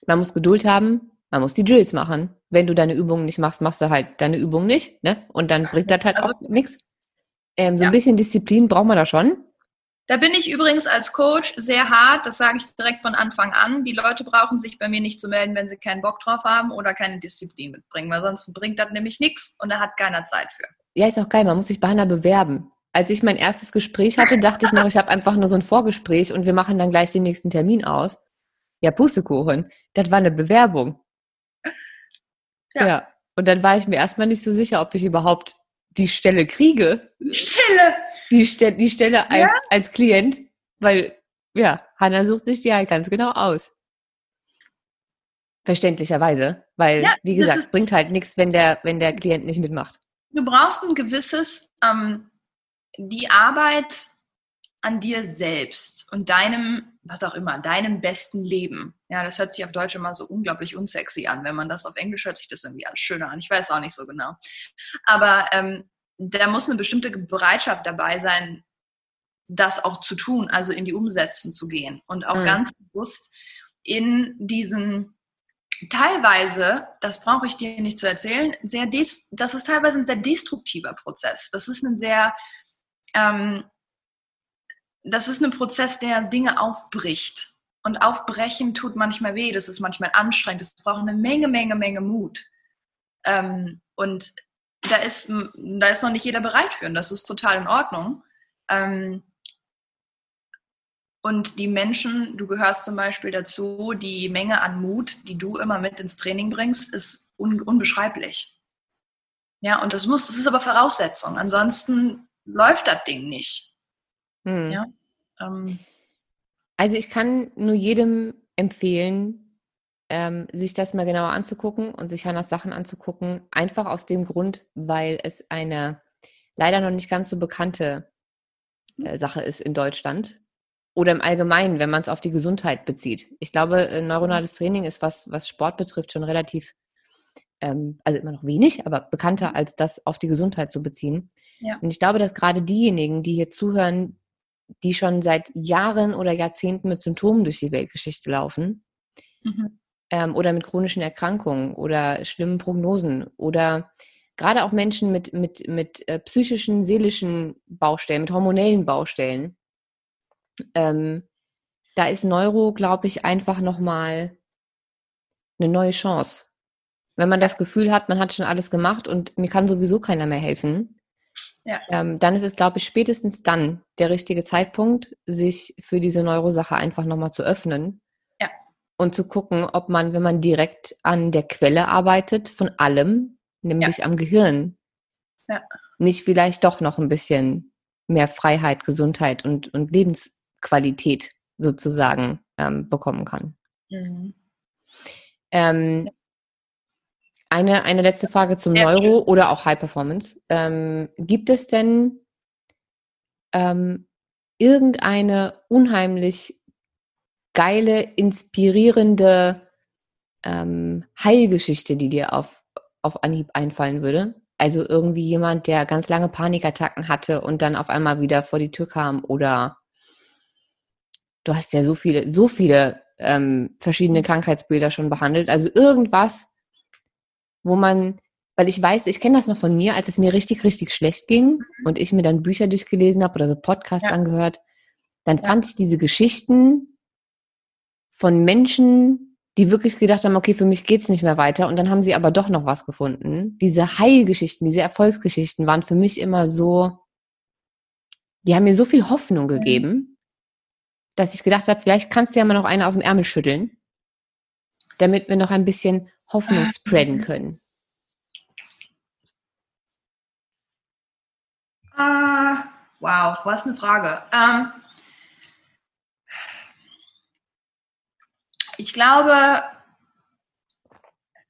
man muss Geduld haben, man muss die Drills machen. Wenn du deine Übungen nicht machst, machst du halt deine Übung nicht, ne? Und dann bringt das halt also, auch nichts. Ähm, so ja. ein bisschen Disziplin braucht man da schon. Da bin ich übrigens als Coach sehr hart, das sage ich direkt von Anfang an. Die Leute brauchen sich bei mir nicht zu melden, wenn sie keinen Bock drauf haben oder keine Disziplin mitbringen, weil sonst bringt das nämlich nichts und da hat keiner Zeit für. Ja, ist auch geil, man muss sich bei einer bewerben. Als ich mein erstes Gespräch hatte, dachte ich noch, ich habe einfach nur so ein Vorgespräch und wir machen dann gleich den nächsten Termin aus. Ja, Pustekuchen. Das war eine Bewerbung. Ja. ja. Und dann war ich mir erstmal nicht so sicher, ob ich überhaupt die Stelle kriege. Stelle! Die, Ste die Stelle als, ja? als Klient, weil, ja, Hanna sucht sich die halt ganz genau aus. Verständlicherweise, weil, ja, wie gesagt, es bringt halt nichts, wenn der, wenn der Klient nicht mitmacht. Du brauchst ein gewisses, ähm, die Arbeit an dir selbst und deinem, was auch immer, deinem besten Leben. Ja, das hört sich auf Deutsch immer so unglaublich unsexy an. Wenn man das auf Englisch hört sich das irgendwie alles schöner an. Ich weiß auch nicht so genau. Aber ähm, da muss eine bestimmte Bereitschaft dabei sein, das auch zu tun, also in die Umsetzung zu gehen und auch mhm. ganz bewusst in diesen teilweise, das brauche ich dir nicht zu erzählen, sehr das ist teilweise ein sehr destruktiver Prozess. Das ist ein sehr ähm, das ist ein Prozess, der Dinge aufbricht. Und aufbrechen tut manchmal weh, das ist manchmal anstrengend, das braucht eine Menge, Menge, Menge Mut. Ähm, und da ist, da ist noch nicht jeder bereit für und das ist total in Ordnung. Ähm, und die Menschen, du gehörst zum Beispiel dazu, die Menge an Mut, die du immer mit ins Training bringst, ist un unbeschreiblich. Ja, und das muss, das ist aber Voraussetzung. Ansonsten läuft das Ding nicht. Hm. Ja? Ähm. Also ich kann nur jedem empfehlen, ähm, sich das mal genauer anzugucken und sich Hannas Sachen anzugucken. Einfach aus dem Grund, weil es eine leider noch nicht ganz so bekannte äh, Sache ist in Deutschland. Oder im Allgemeinen, wenn man es auf die Gesundheit bezieht. Ich glaube, äh, neuronales Training ist, was, was Sport betrifft, schon relativ, ähm, also immer noch wenig, aber bekannter mhm. als das auf die Gesundheit zu beziehen. Ja. Und ich glaube, dass gerade diejenigen, die hier zuhören, die schon seit Jahren oder Jahrzehnten mit Symptomen durch die Weltgeschichte laufen mhm. ähm, oder mit chronischen Erkrankungen oder schlimmen Prognosen oder gerade auch Menschen mit, mit, mit äh, psychischen, seelischen Baustellen, mit hormonellen Baustellen. Ähm, da ist Neuro, glaube ich, einfach nochmal eine neue Chance. Wenn man das Gefühl hat, man hat schon alles gemacht und mir kann sowieso keiner mehr helfen, ja. Ähm, dann ist es, glaube ich, spätestens dann der richtige Zeitpunkt, sich für diese Neurosache einfach nochmal zu öffnen. Ja. Und zu gucken, ob man, wenn man direkt an der Quelle arbeitet, von allem, nämlich ja. am Gehirn, nicht vielleicht doch noch ein bisschen mehr Freiheit, Gesundheit und, und Lebensqualität sozusagen ähm, bekommen kann. Mhm. Ähm, eine, eine letzte Frage zum ja, Neuro schön. oder auch High Performance. Ähm, gibt es denn ähm, irgendeine unheimlich geile, inspirierende ähm, Heilgeschichte, die dir auf, auf Anhieb einfallen würde? Also irgendwie jemand, der ganz lange Panikattacken hatte und dann auf einmal wieder vor die Tür kam oder du hast ja so viele, so viele ähm, verschiedene mhm. Krankheitsbilder schon behandelt. Also irgendwas, wo man, weil ich weiß, ich kenne das noch von mir, als es mir richtig, richtig schlecht ging mhm. und ich mir dann Bücher durchgelesen habe oder so Podcasts ja. angehört, dann ja. fand ich diese Geschichten von Menschen, die wirklich gedacht haben, okay, für mich geht's nicht mehr weiter und dann haben sie aber doch noch was gefunden. Diese Heilgeschichten, diese Erfolgsgeschichten waren für mich immer so, die haben mir so viel Hoffnung mhm. gegeben, dass ich gedacht habe, vielleicht kannst du ja mal noch eine aus dem Ärmel schütteln, damit wir noch ein bisschen Hoffnung (laughs) spreaden können? Uh, wow, was eine Frage. Ähm, ich glaube,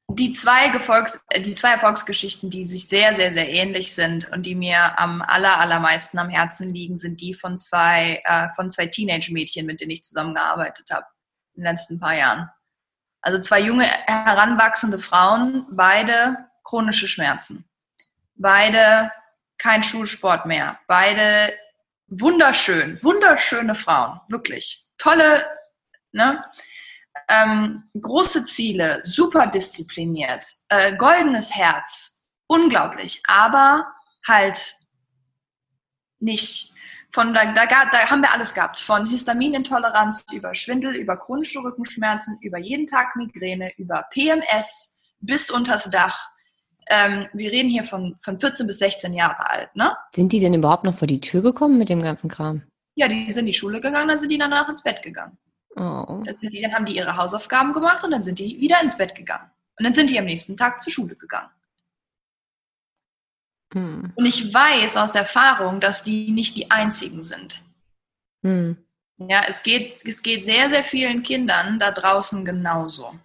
die zwei, Gefolgs die zwei Erfolgsgeschichten, die sich sehr, sehr, sehr ähnlich sind und die mir am aller, allermeisten am Herzen liegen, sind die von zwei, äh, von zwei Teenage-Mädchen, mit denen ich zusammengearbeitet habe in den letzten paar Jahren. Also zwei junge, heranwachsende Frauen, beide chronische Schmerzen. Beide kein Schulsport mehr. Beide wunderschön, wunderschöne Frauen, wirklich. Tolle, ne? Ähm, große Ziele, super diszipliniert, äh, goldenes Herz, unglaublich, aber halt nicht von da, da, da, haben wir alles gehabt, von Histaminintoleranz über Schwindel, über chronische Rückenschmerzen, über jeden Tag Migräne, über PMS bis unters Dach. ähm, wir reden hier von, von 14 bis 16 Jahre alt, ne? Sind die denn überhaupt noch vor die Tür gekommen mit dem ganzen Kram? Ja, die sind in die Schule gegangen, dann sind die danach ins Bett gegangen. Oh. Dann, sind die, dann haben die ihre Hausaufgaben gemacht und dann sind die wieder ins Bett gegangen. Und dann sind die am nächsten Tag zur Schule gegangen. Hm. Und ich weiß aus Erfahrung, dass die nicht die einzigen sind. Hm. Ja, es geht, es geht sehr, sehr vielen Kindern da draußen genauso.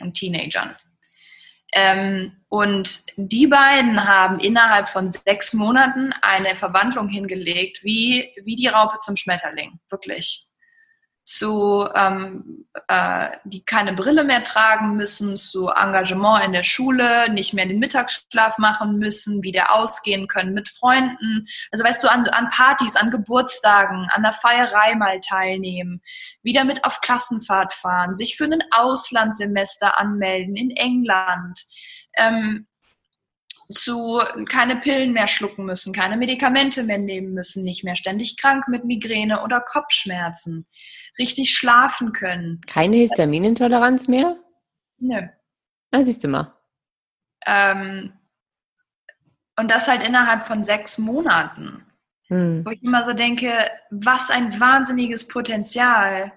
Und Teenagern. Ähm, und die beiden haben innerhalb von sechs Monaten eine Verwandlung hingelegt, wie, wie die Raupe zum Schmetterling. Wirklich zu, ähm, äh, die keine Brille mehr tragen müssen, zu Engagement in der Schule, nicht mehr den Mittagsschlaf machen müssen, wieder ausgehen können mit Freunden. Also weißt du, an, an Partys, an Geburtstagen, an der Feierei mal teilnehmen, wieder mit auf Klassenfahrt fahren, sich für ein Auslandssemester anmelden in England. Ähm, zu keine Pillen mehr schlucken müssen, keine Medikamente mehr nehmen müssen, nicht mehr ständig krank mit Migräne oder Kopfschmerzen, richtig schlafen können. Keine Histaminintoleranz mehr? Nö. Na, siehst du mal. Ähm, und das halt innerhalb von sechs Monaten. Hm. Wo ich immer so denke, was ein wahnsinniges Potenzial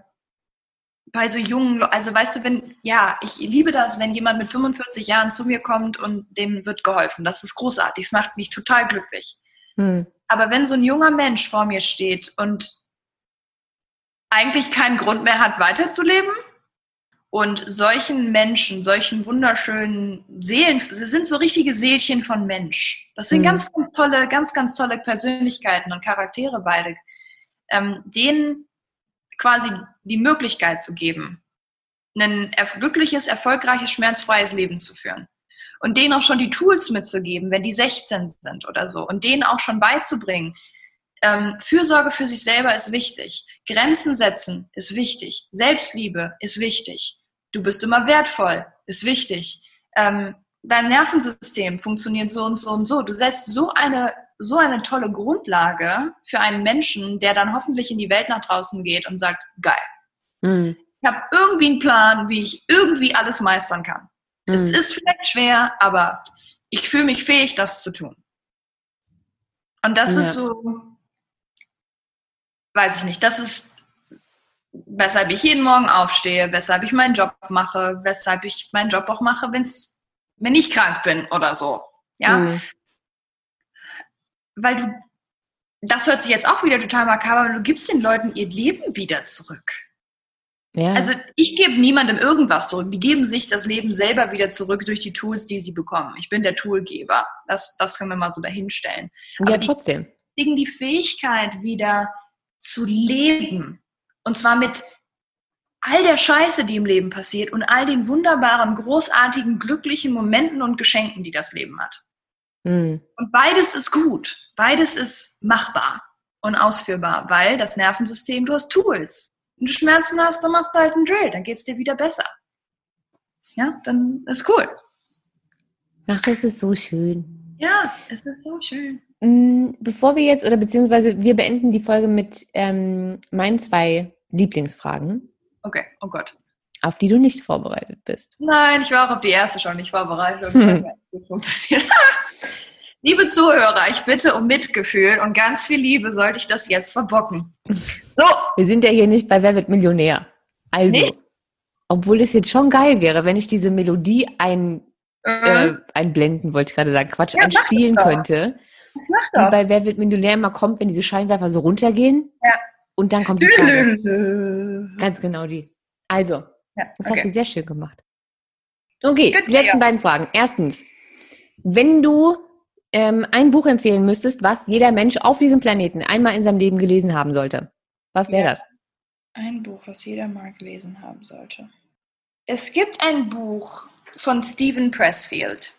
bei so jungen, Le- also weißt du, wenn, ja, ich liebe das, wenn jemand mit 45 Jahren zu mir kommt und dem wird geholfen. Das ist großartig, es macht mich total glücklich. Hm. Aber wenn so ein junger Mensch vor mir steht und eigentlich keinen Grund mehr hat, weiterzuleben und solchen Menschen, solchen wunderschönen Seelen, sie sind so richtige Seelchen von Mensch. Das sind Mhm. ganz, ganz tolle, ganz, ganz tolle Persönlichkeiten und Charaktere beide. Ähm, denen quasi die Möglichkeit zu geben, ein glückliches, erfolgreiches, schmerzfreies Leben zu führen. Und denen auch schon die Tools mitzugeben, wenn die 16 sind oder so. Und denen auch schon beizubringen, ähm, Fürsorge für sich selber ist wichtig. Grenzen setzen ist wichtig. Selbstliebe ist wichtig. Du bist immer wertvoll ist wichtig. Ähm, dein Nervensystem funktioniert so und so und so. Du setzt so eine, so eine tolle Grundlage für einen Menschen, der dann hoffentlich in die Welt nach draußen geht und sagt, geil. Hm. Ich habe irgendwie einen Plan, wie ich irgendwie alles meistern kann. Es Hm. ist vielleicht schwer, aber ich fühle mich fähig, das zu tun. Und das Ja. ist so, weiß ich nicht, das ist, weshalb ich jeden Morgen aufstehe, weshalb ich meinen Job mache, weshalb ich meinen Job auch mache, wenn's, wenn ich krank bin oder so. Ja, Hm. weil du, das hört sich jetzt auch wieder total makaber, aber du gibst den Leuten ihr Leben wieder zurück. Ja. Also ich gebe niemandem irgendwas zurück. Die geben sich das Leben selber wieder zurück durch die Tools, die sie bekommen. Ich bin der Toolgeber. Das, das können wir mal so dahinstellen. ja, aber die- trotzdem. Kriegen die Fähigkeit wieder zu leben. Und zwar mit all der Scheiße, die im Leben passiert und all den wunderbaren, großartigen, glücklichen Momenten und Geschenken, die das Leben hat. Hm. Und beides ist gut. Beides ist machbar und ausführbar, weil das Nervensystem, du hast Tools. Wenn du Schmerzen hast, dann machst du halt einen Drill, dann geht es dir wieder besser. Ja, dann ist cool. Ach, das ist so schön. Ja, es ist so schön. Mm, Bevor wir jetzt, oder beziehungsweise wir beenden die Folge mit ähm, meinen zwei Lieblingsfragen, Okay, oh Gott. auf die du nicht vorbereitet bist. Nein, ich war auch auf die erste schon nicht vorbereitet. (laughs) Funktioniert. (laughs) Liebe Zuhörer, ich bitte um Mitgefühl und ganz viel Liebe sollte ich das jetzt verbocken. So, Wir sind ja hier nicht bei Wer wird Millionär. Also, Nicht? obwohl es jetzt schon geil wäre, wenn ich diese Melodie ein, äh, äh, einblenden, wollte ich gerade sagen, Quatsch, Ja, einspielen könnte, was macht doch? bei Wer wird Millionär immer kommt, wenn diese Scheinwerfer so runtergehen. Ja. Und dann kommt die Frage. Ganz genau die. Also, Ja, das hast du sehr schön gemacht. Okay, Gut, die letzten beiden Fragen. Erstens, wenn du ähm, ein Buch empfehlen müsstest, was jeder Mensch auf diesem Planeten einmal in seinem Leben gelesen haben sollte, was wäre Ja. das? Ein Buch, was jeder mal gelesen haben sollte. Es gibt ein Buch von Stephen Pressfield.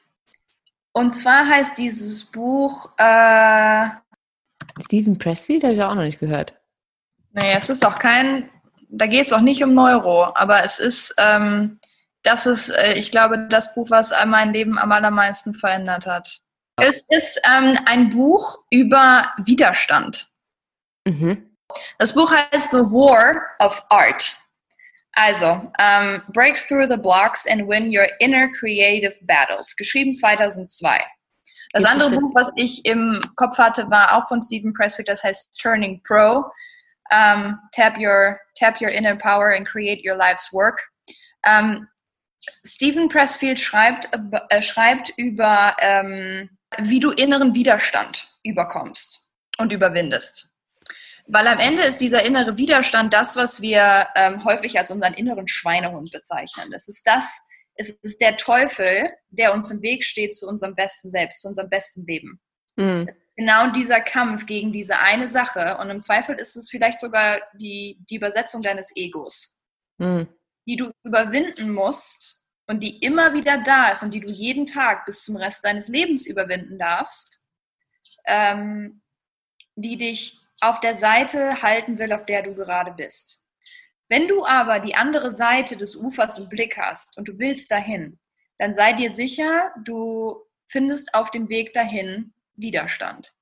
Und zwar heißt dieses Buch, äh, Stephen Pressfield habe ich auch noch nicht gehört. nee, es ist auch kein, da geht es auch nicht um Neuro, aber es ist, ähm, das ist, äh, ich glaube, das Buch, was mein Leben am allermeisten verändert hat. Es ist ähm, ein Buch über Widerstand. Mhm. Das Buch heißt The War of Art. Also, um, Break Through the Blocks and Win Your Inner Creative Battles, geschrieben 2002. Das ich andere Buch, was ich im Kopf hatte, war auch von Stephen Pressfield, das heißt Turning Pro. Um, tap, your, tap Your Inner Power and Create Your Life's Work. Um, Stephen Pressfield schreibt, äh, schreibt über, ähm, wie du inneren Widerstand überkommst und überwindest. Weil am Ende ist dieser innere Widerstand das, was wir ähm, häufig als unseren inneren Schweinehund bezeichnen. Es ist das, es ist der Teufel, der uns im Weg steht zu unserem besten Selbst, zu unserem besten Leben. Mhm. Genau dieser Kampf gegen diese eine Sache. Und im Zweifel ist es vielleicht sogar die, die Übersetzung deines Egos, mhm. die du überwinden musst und die immer wieder da ist und die du jeden Tag bis zum Rest deines Lebens überwinden darfst, ähm, die dich auf der Seite halten will, auf der du gerade bist. Wenn du aber die andere Seite des Ufers im Blick hast und du willst dahin, dann sei dir sicher, du findest auf dem Weg dahin Widerstand.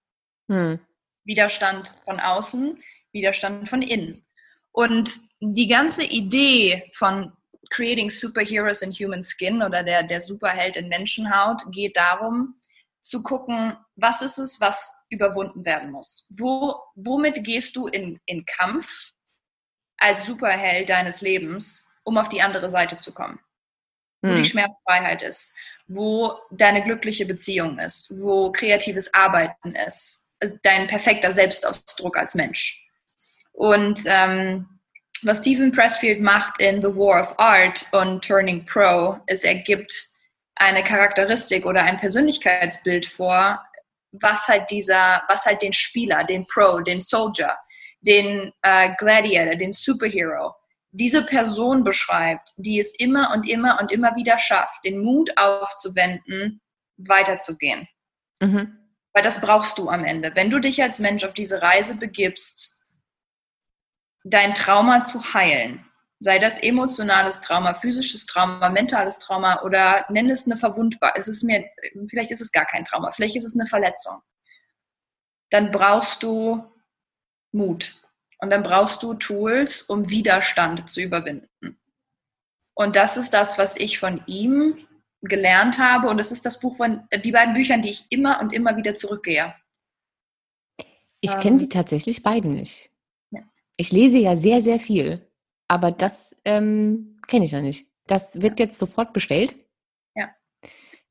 Hm. Widerstand von außen, Widerstand von innen. Und die ganze Idee von Creating Superheroes in Human Skin oder der, der Superheld in Menschenhaut geht darum, zu gucken, was ist es, was überwunden werden muss? Wo, womit gehst du in, in Kampf als Superheld deines Lebens, um auf die andere Seite zu kommen? Wo hm. die Schmerzfreiheit ist, wo deine glückliche Beziehung ist, wo kreatives Arbeiten ist, dein perfekter Selbstausdruck als Mensch. Und ähm, was Stephen Pressfield macht in The War of Art und Turning Pro, ist, er gibt eine Charakteristik oder ein Persönlichkeitsbild vor, was halt dieser, was halt den Spieler, den Pro, den Soldier, den äh, Gladiator, den Superhero, diese Person beschreibt, die es immer und immer und immer wieder schafft, den Mut aufzuwenden, weiterzugehen. Mhm. Weil das brauchst du am Ende. Wenn du dich als Mensch auf diese Reise begibst, dein Trauma zu heilen, sei das emotionales Trauma, physisches Trauma, mentales Trauma oder nenn es eine Verwundbar. Es ist mir, vielleicht ist es gar kein Trauma, vielleicht ist es eine Verletzung. Dann brauchst du Mut und dann brauchst du Tools, um Widerstand zu überwinden. Und das ist das, was ich von ihm gelernt habe und es ist das Buch von die beiden Büchern, die ich immer und immer wieder zurückgehe. Ich ähm, kenne sie tatsächlich beide nicht. Ja. Ich lese ja sehr, sehr viel. Aber das ähm, kenne ich noch nicht. Das wird jetzt sofort bestellt. Ja.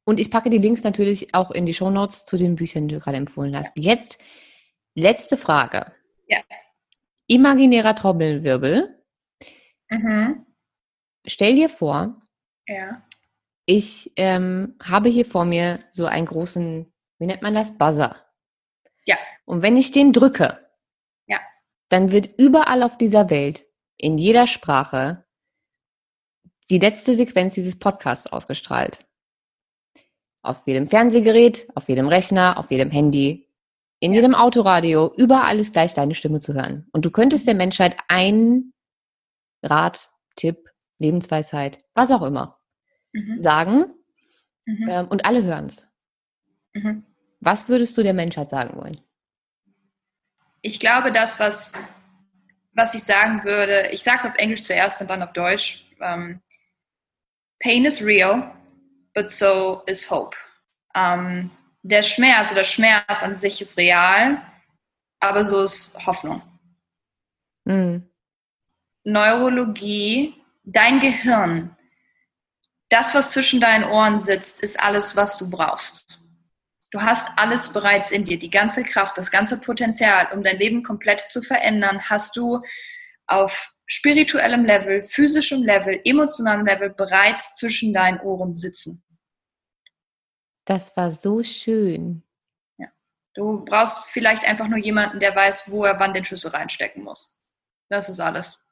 Und ich packe die Links natürlich auch in die Show Notes zu den Büchern, die du gerade empfohlen hast. Jetzt letzte Frage. Ja. Imaginärer Trommelwirbel. Mhm. Stell dir vor, ja. ich ähm, habe hier vor mir so einen großen, wie nennt man das? Buzzer. Ja. Und wenn ich den drücke, ja. dann wird überall auf dieser Welt in jeder Sprache die letzte Sequenz dieses Podcasts ausgestrahlt. Auf jedem Fernsehgerät, auf jedem Rechner, auf jedem Handy, in ja. jedem Autoradio, überall ist gleich deine Stimme zu hören. Und du könntest der Menschheit einen Rat, Tipp, Lebensweisheit, was auch immer, mhm. sagen mhm. Ähm, und alle hören es. Mhm. Was würdest du der Menschheit sagen wollen? Ich glaube, das, was was ich sagen würde, ich sage es auf Englisch zuerst und dann auf Deutsch. Um, ähm, Pain is real, but so is hope. Um, ähm, der Schmerz oder Schmerz an sich ist real, aber so ist Hoffnung. Mhm. Neurologie, dein Gehirn, das, was zwischen deinen Ohren sitzt, ist alles, was du brauchst. Du hast alles bereits in dir, die ganze Kraft, das ganze Potenzial, um dein Leben komplett zu verändern, hast du auf spirituellem Level, physischem Level, emotionalem Level bereits zwischen deinen Ohren sitzen. Das war so schön. Ja. Du brauchst vielleicht einfach nur jemanden, der weiß, wo er wann den Schlüssel reinstecken muss. Das ist alles.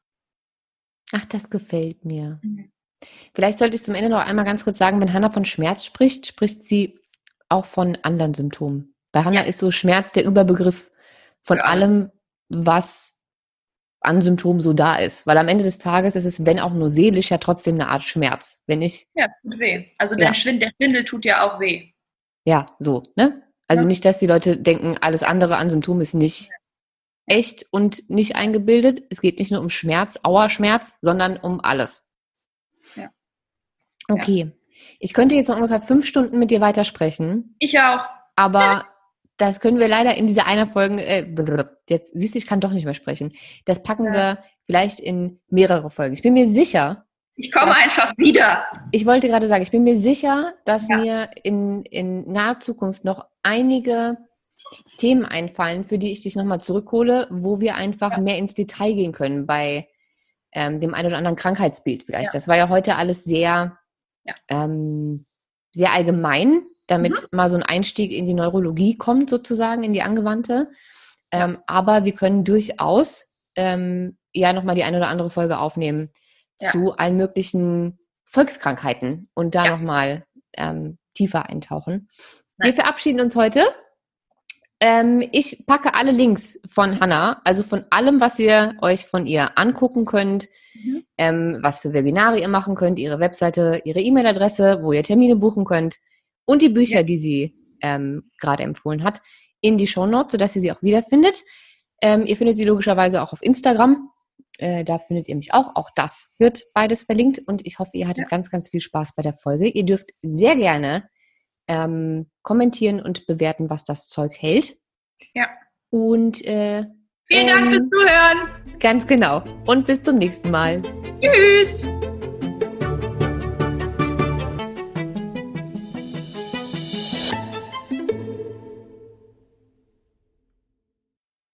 Ach, das gefällt mir. Mhm. Vielleicht sollte ich zum Ende noch einmal ganz kurz sagen, wenn Hannah von Schmerz spricht, spricht sie auch von anderen Symptomen. Bei Hannah ja. ist so Schmerz der Überbegriff von ja. allem, was an Symptomen so da ist. Weil am Ende des Tages ist es, wenn auch nur seelisch, ja trotzdem eine Art Schmerz. Wenn ich. Ja, tut weh. Also ja. Schwind, der Schwindel tut ja auch weh. Ja, so, ne? Also nicht, dass die Leute denken, alles andere an Symptomen ist nicht echt und nicht eingebildet. Es geht nicht nur um Schmerz, Auerschmerz, sondern um alles. Ja. Okay. Ich könnte jetzt noch ungefähr fünf Stunden mit dir weitersprechen. Ich auch. Aber (laughs) das können wir leider in dieser einer Folge, äh, jetzt siehst du, ich kann doch nicht mehr sprechen. Das packen ja. wir vielleicht in mehrere Folgen. Ich bin mir sicher. Ich komme einfach wieder. Ich wollte gerade sagen, ich bin mir sicher, dass ja. mir in, in naher Zukunft noch einige Themen einfallen, für die ich dich nochmal zurückhole, wo wir einfach ja. mehr ins Detail gehen können bei ähm, dem einen oder anderen Krankheitsbild vielleicht. Das war ja heute alles sehr, ja. ähm, sehr allgemein, damit mhm. mal so ein Einstieg in die Neurologie kommt, sozusagen, in die angewandte. Ähm, aber wir können durchaus ähm, ja nochmal die eine oder andere Folge aufnehmen zu allen möglichen Volkskrankheiten und da ja. nochmal ähm, tiefer eintauchen. Nein. Wir verabschieden uns heute. Ähm, ich packe alle Links von Hannah, also von allem, was ihr euch von ihr angucken könnt, mhm. ähm, was für Webinare ihr machen könnt, ihre Webseite, ihre E-Mail-Adresse, wo ihr Termine buchen könnt und die Bücher, ja. die sie ähm, gerade empfohlen hat, in die Show Notes, sodass ihr sie auch wiederfindet. Ähm, ihr findet sie logischerweise auch auf Instagram. Äh, da findet ihr mich auch. Auch das wird beides verlinkt und ich hoffe, ihr hattet ja. ganz, ganz viel Spaß bei der Folge. Ihr dürft sehr gerne ähm, kommentieren und bewerten, was das Zeug hält. Ja. Und äh, vielen Dank ähm, fürs Zuhören. Ganz genau. Und bis zum nächsten Mal. Tschüss.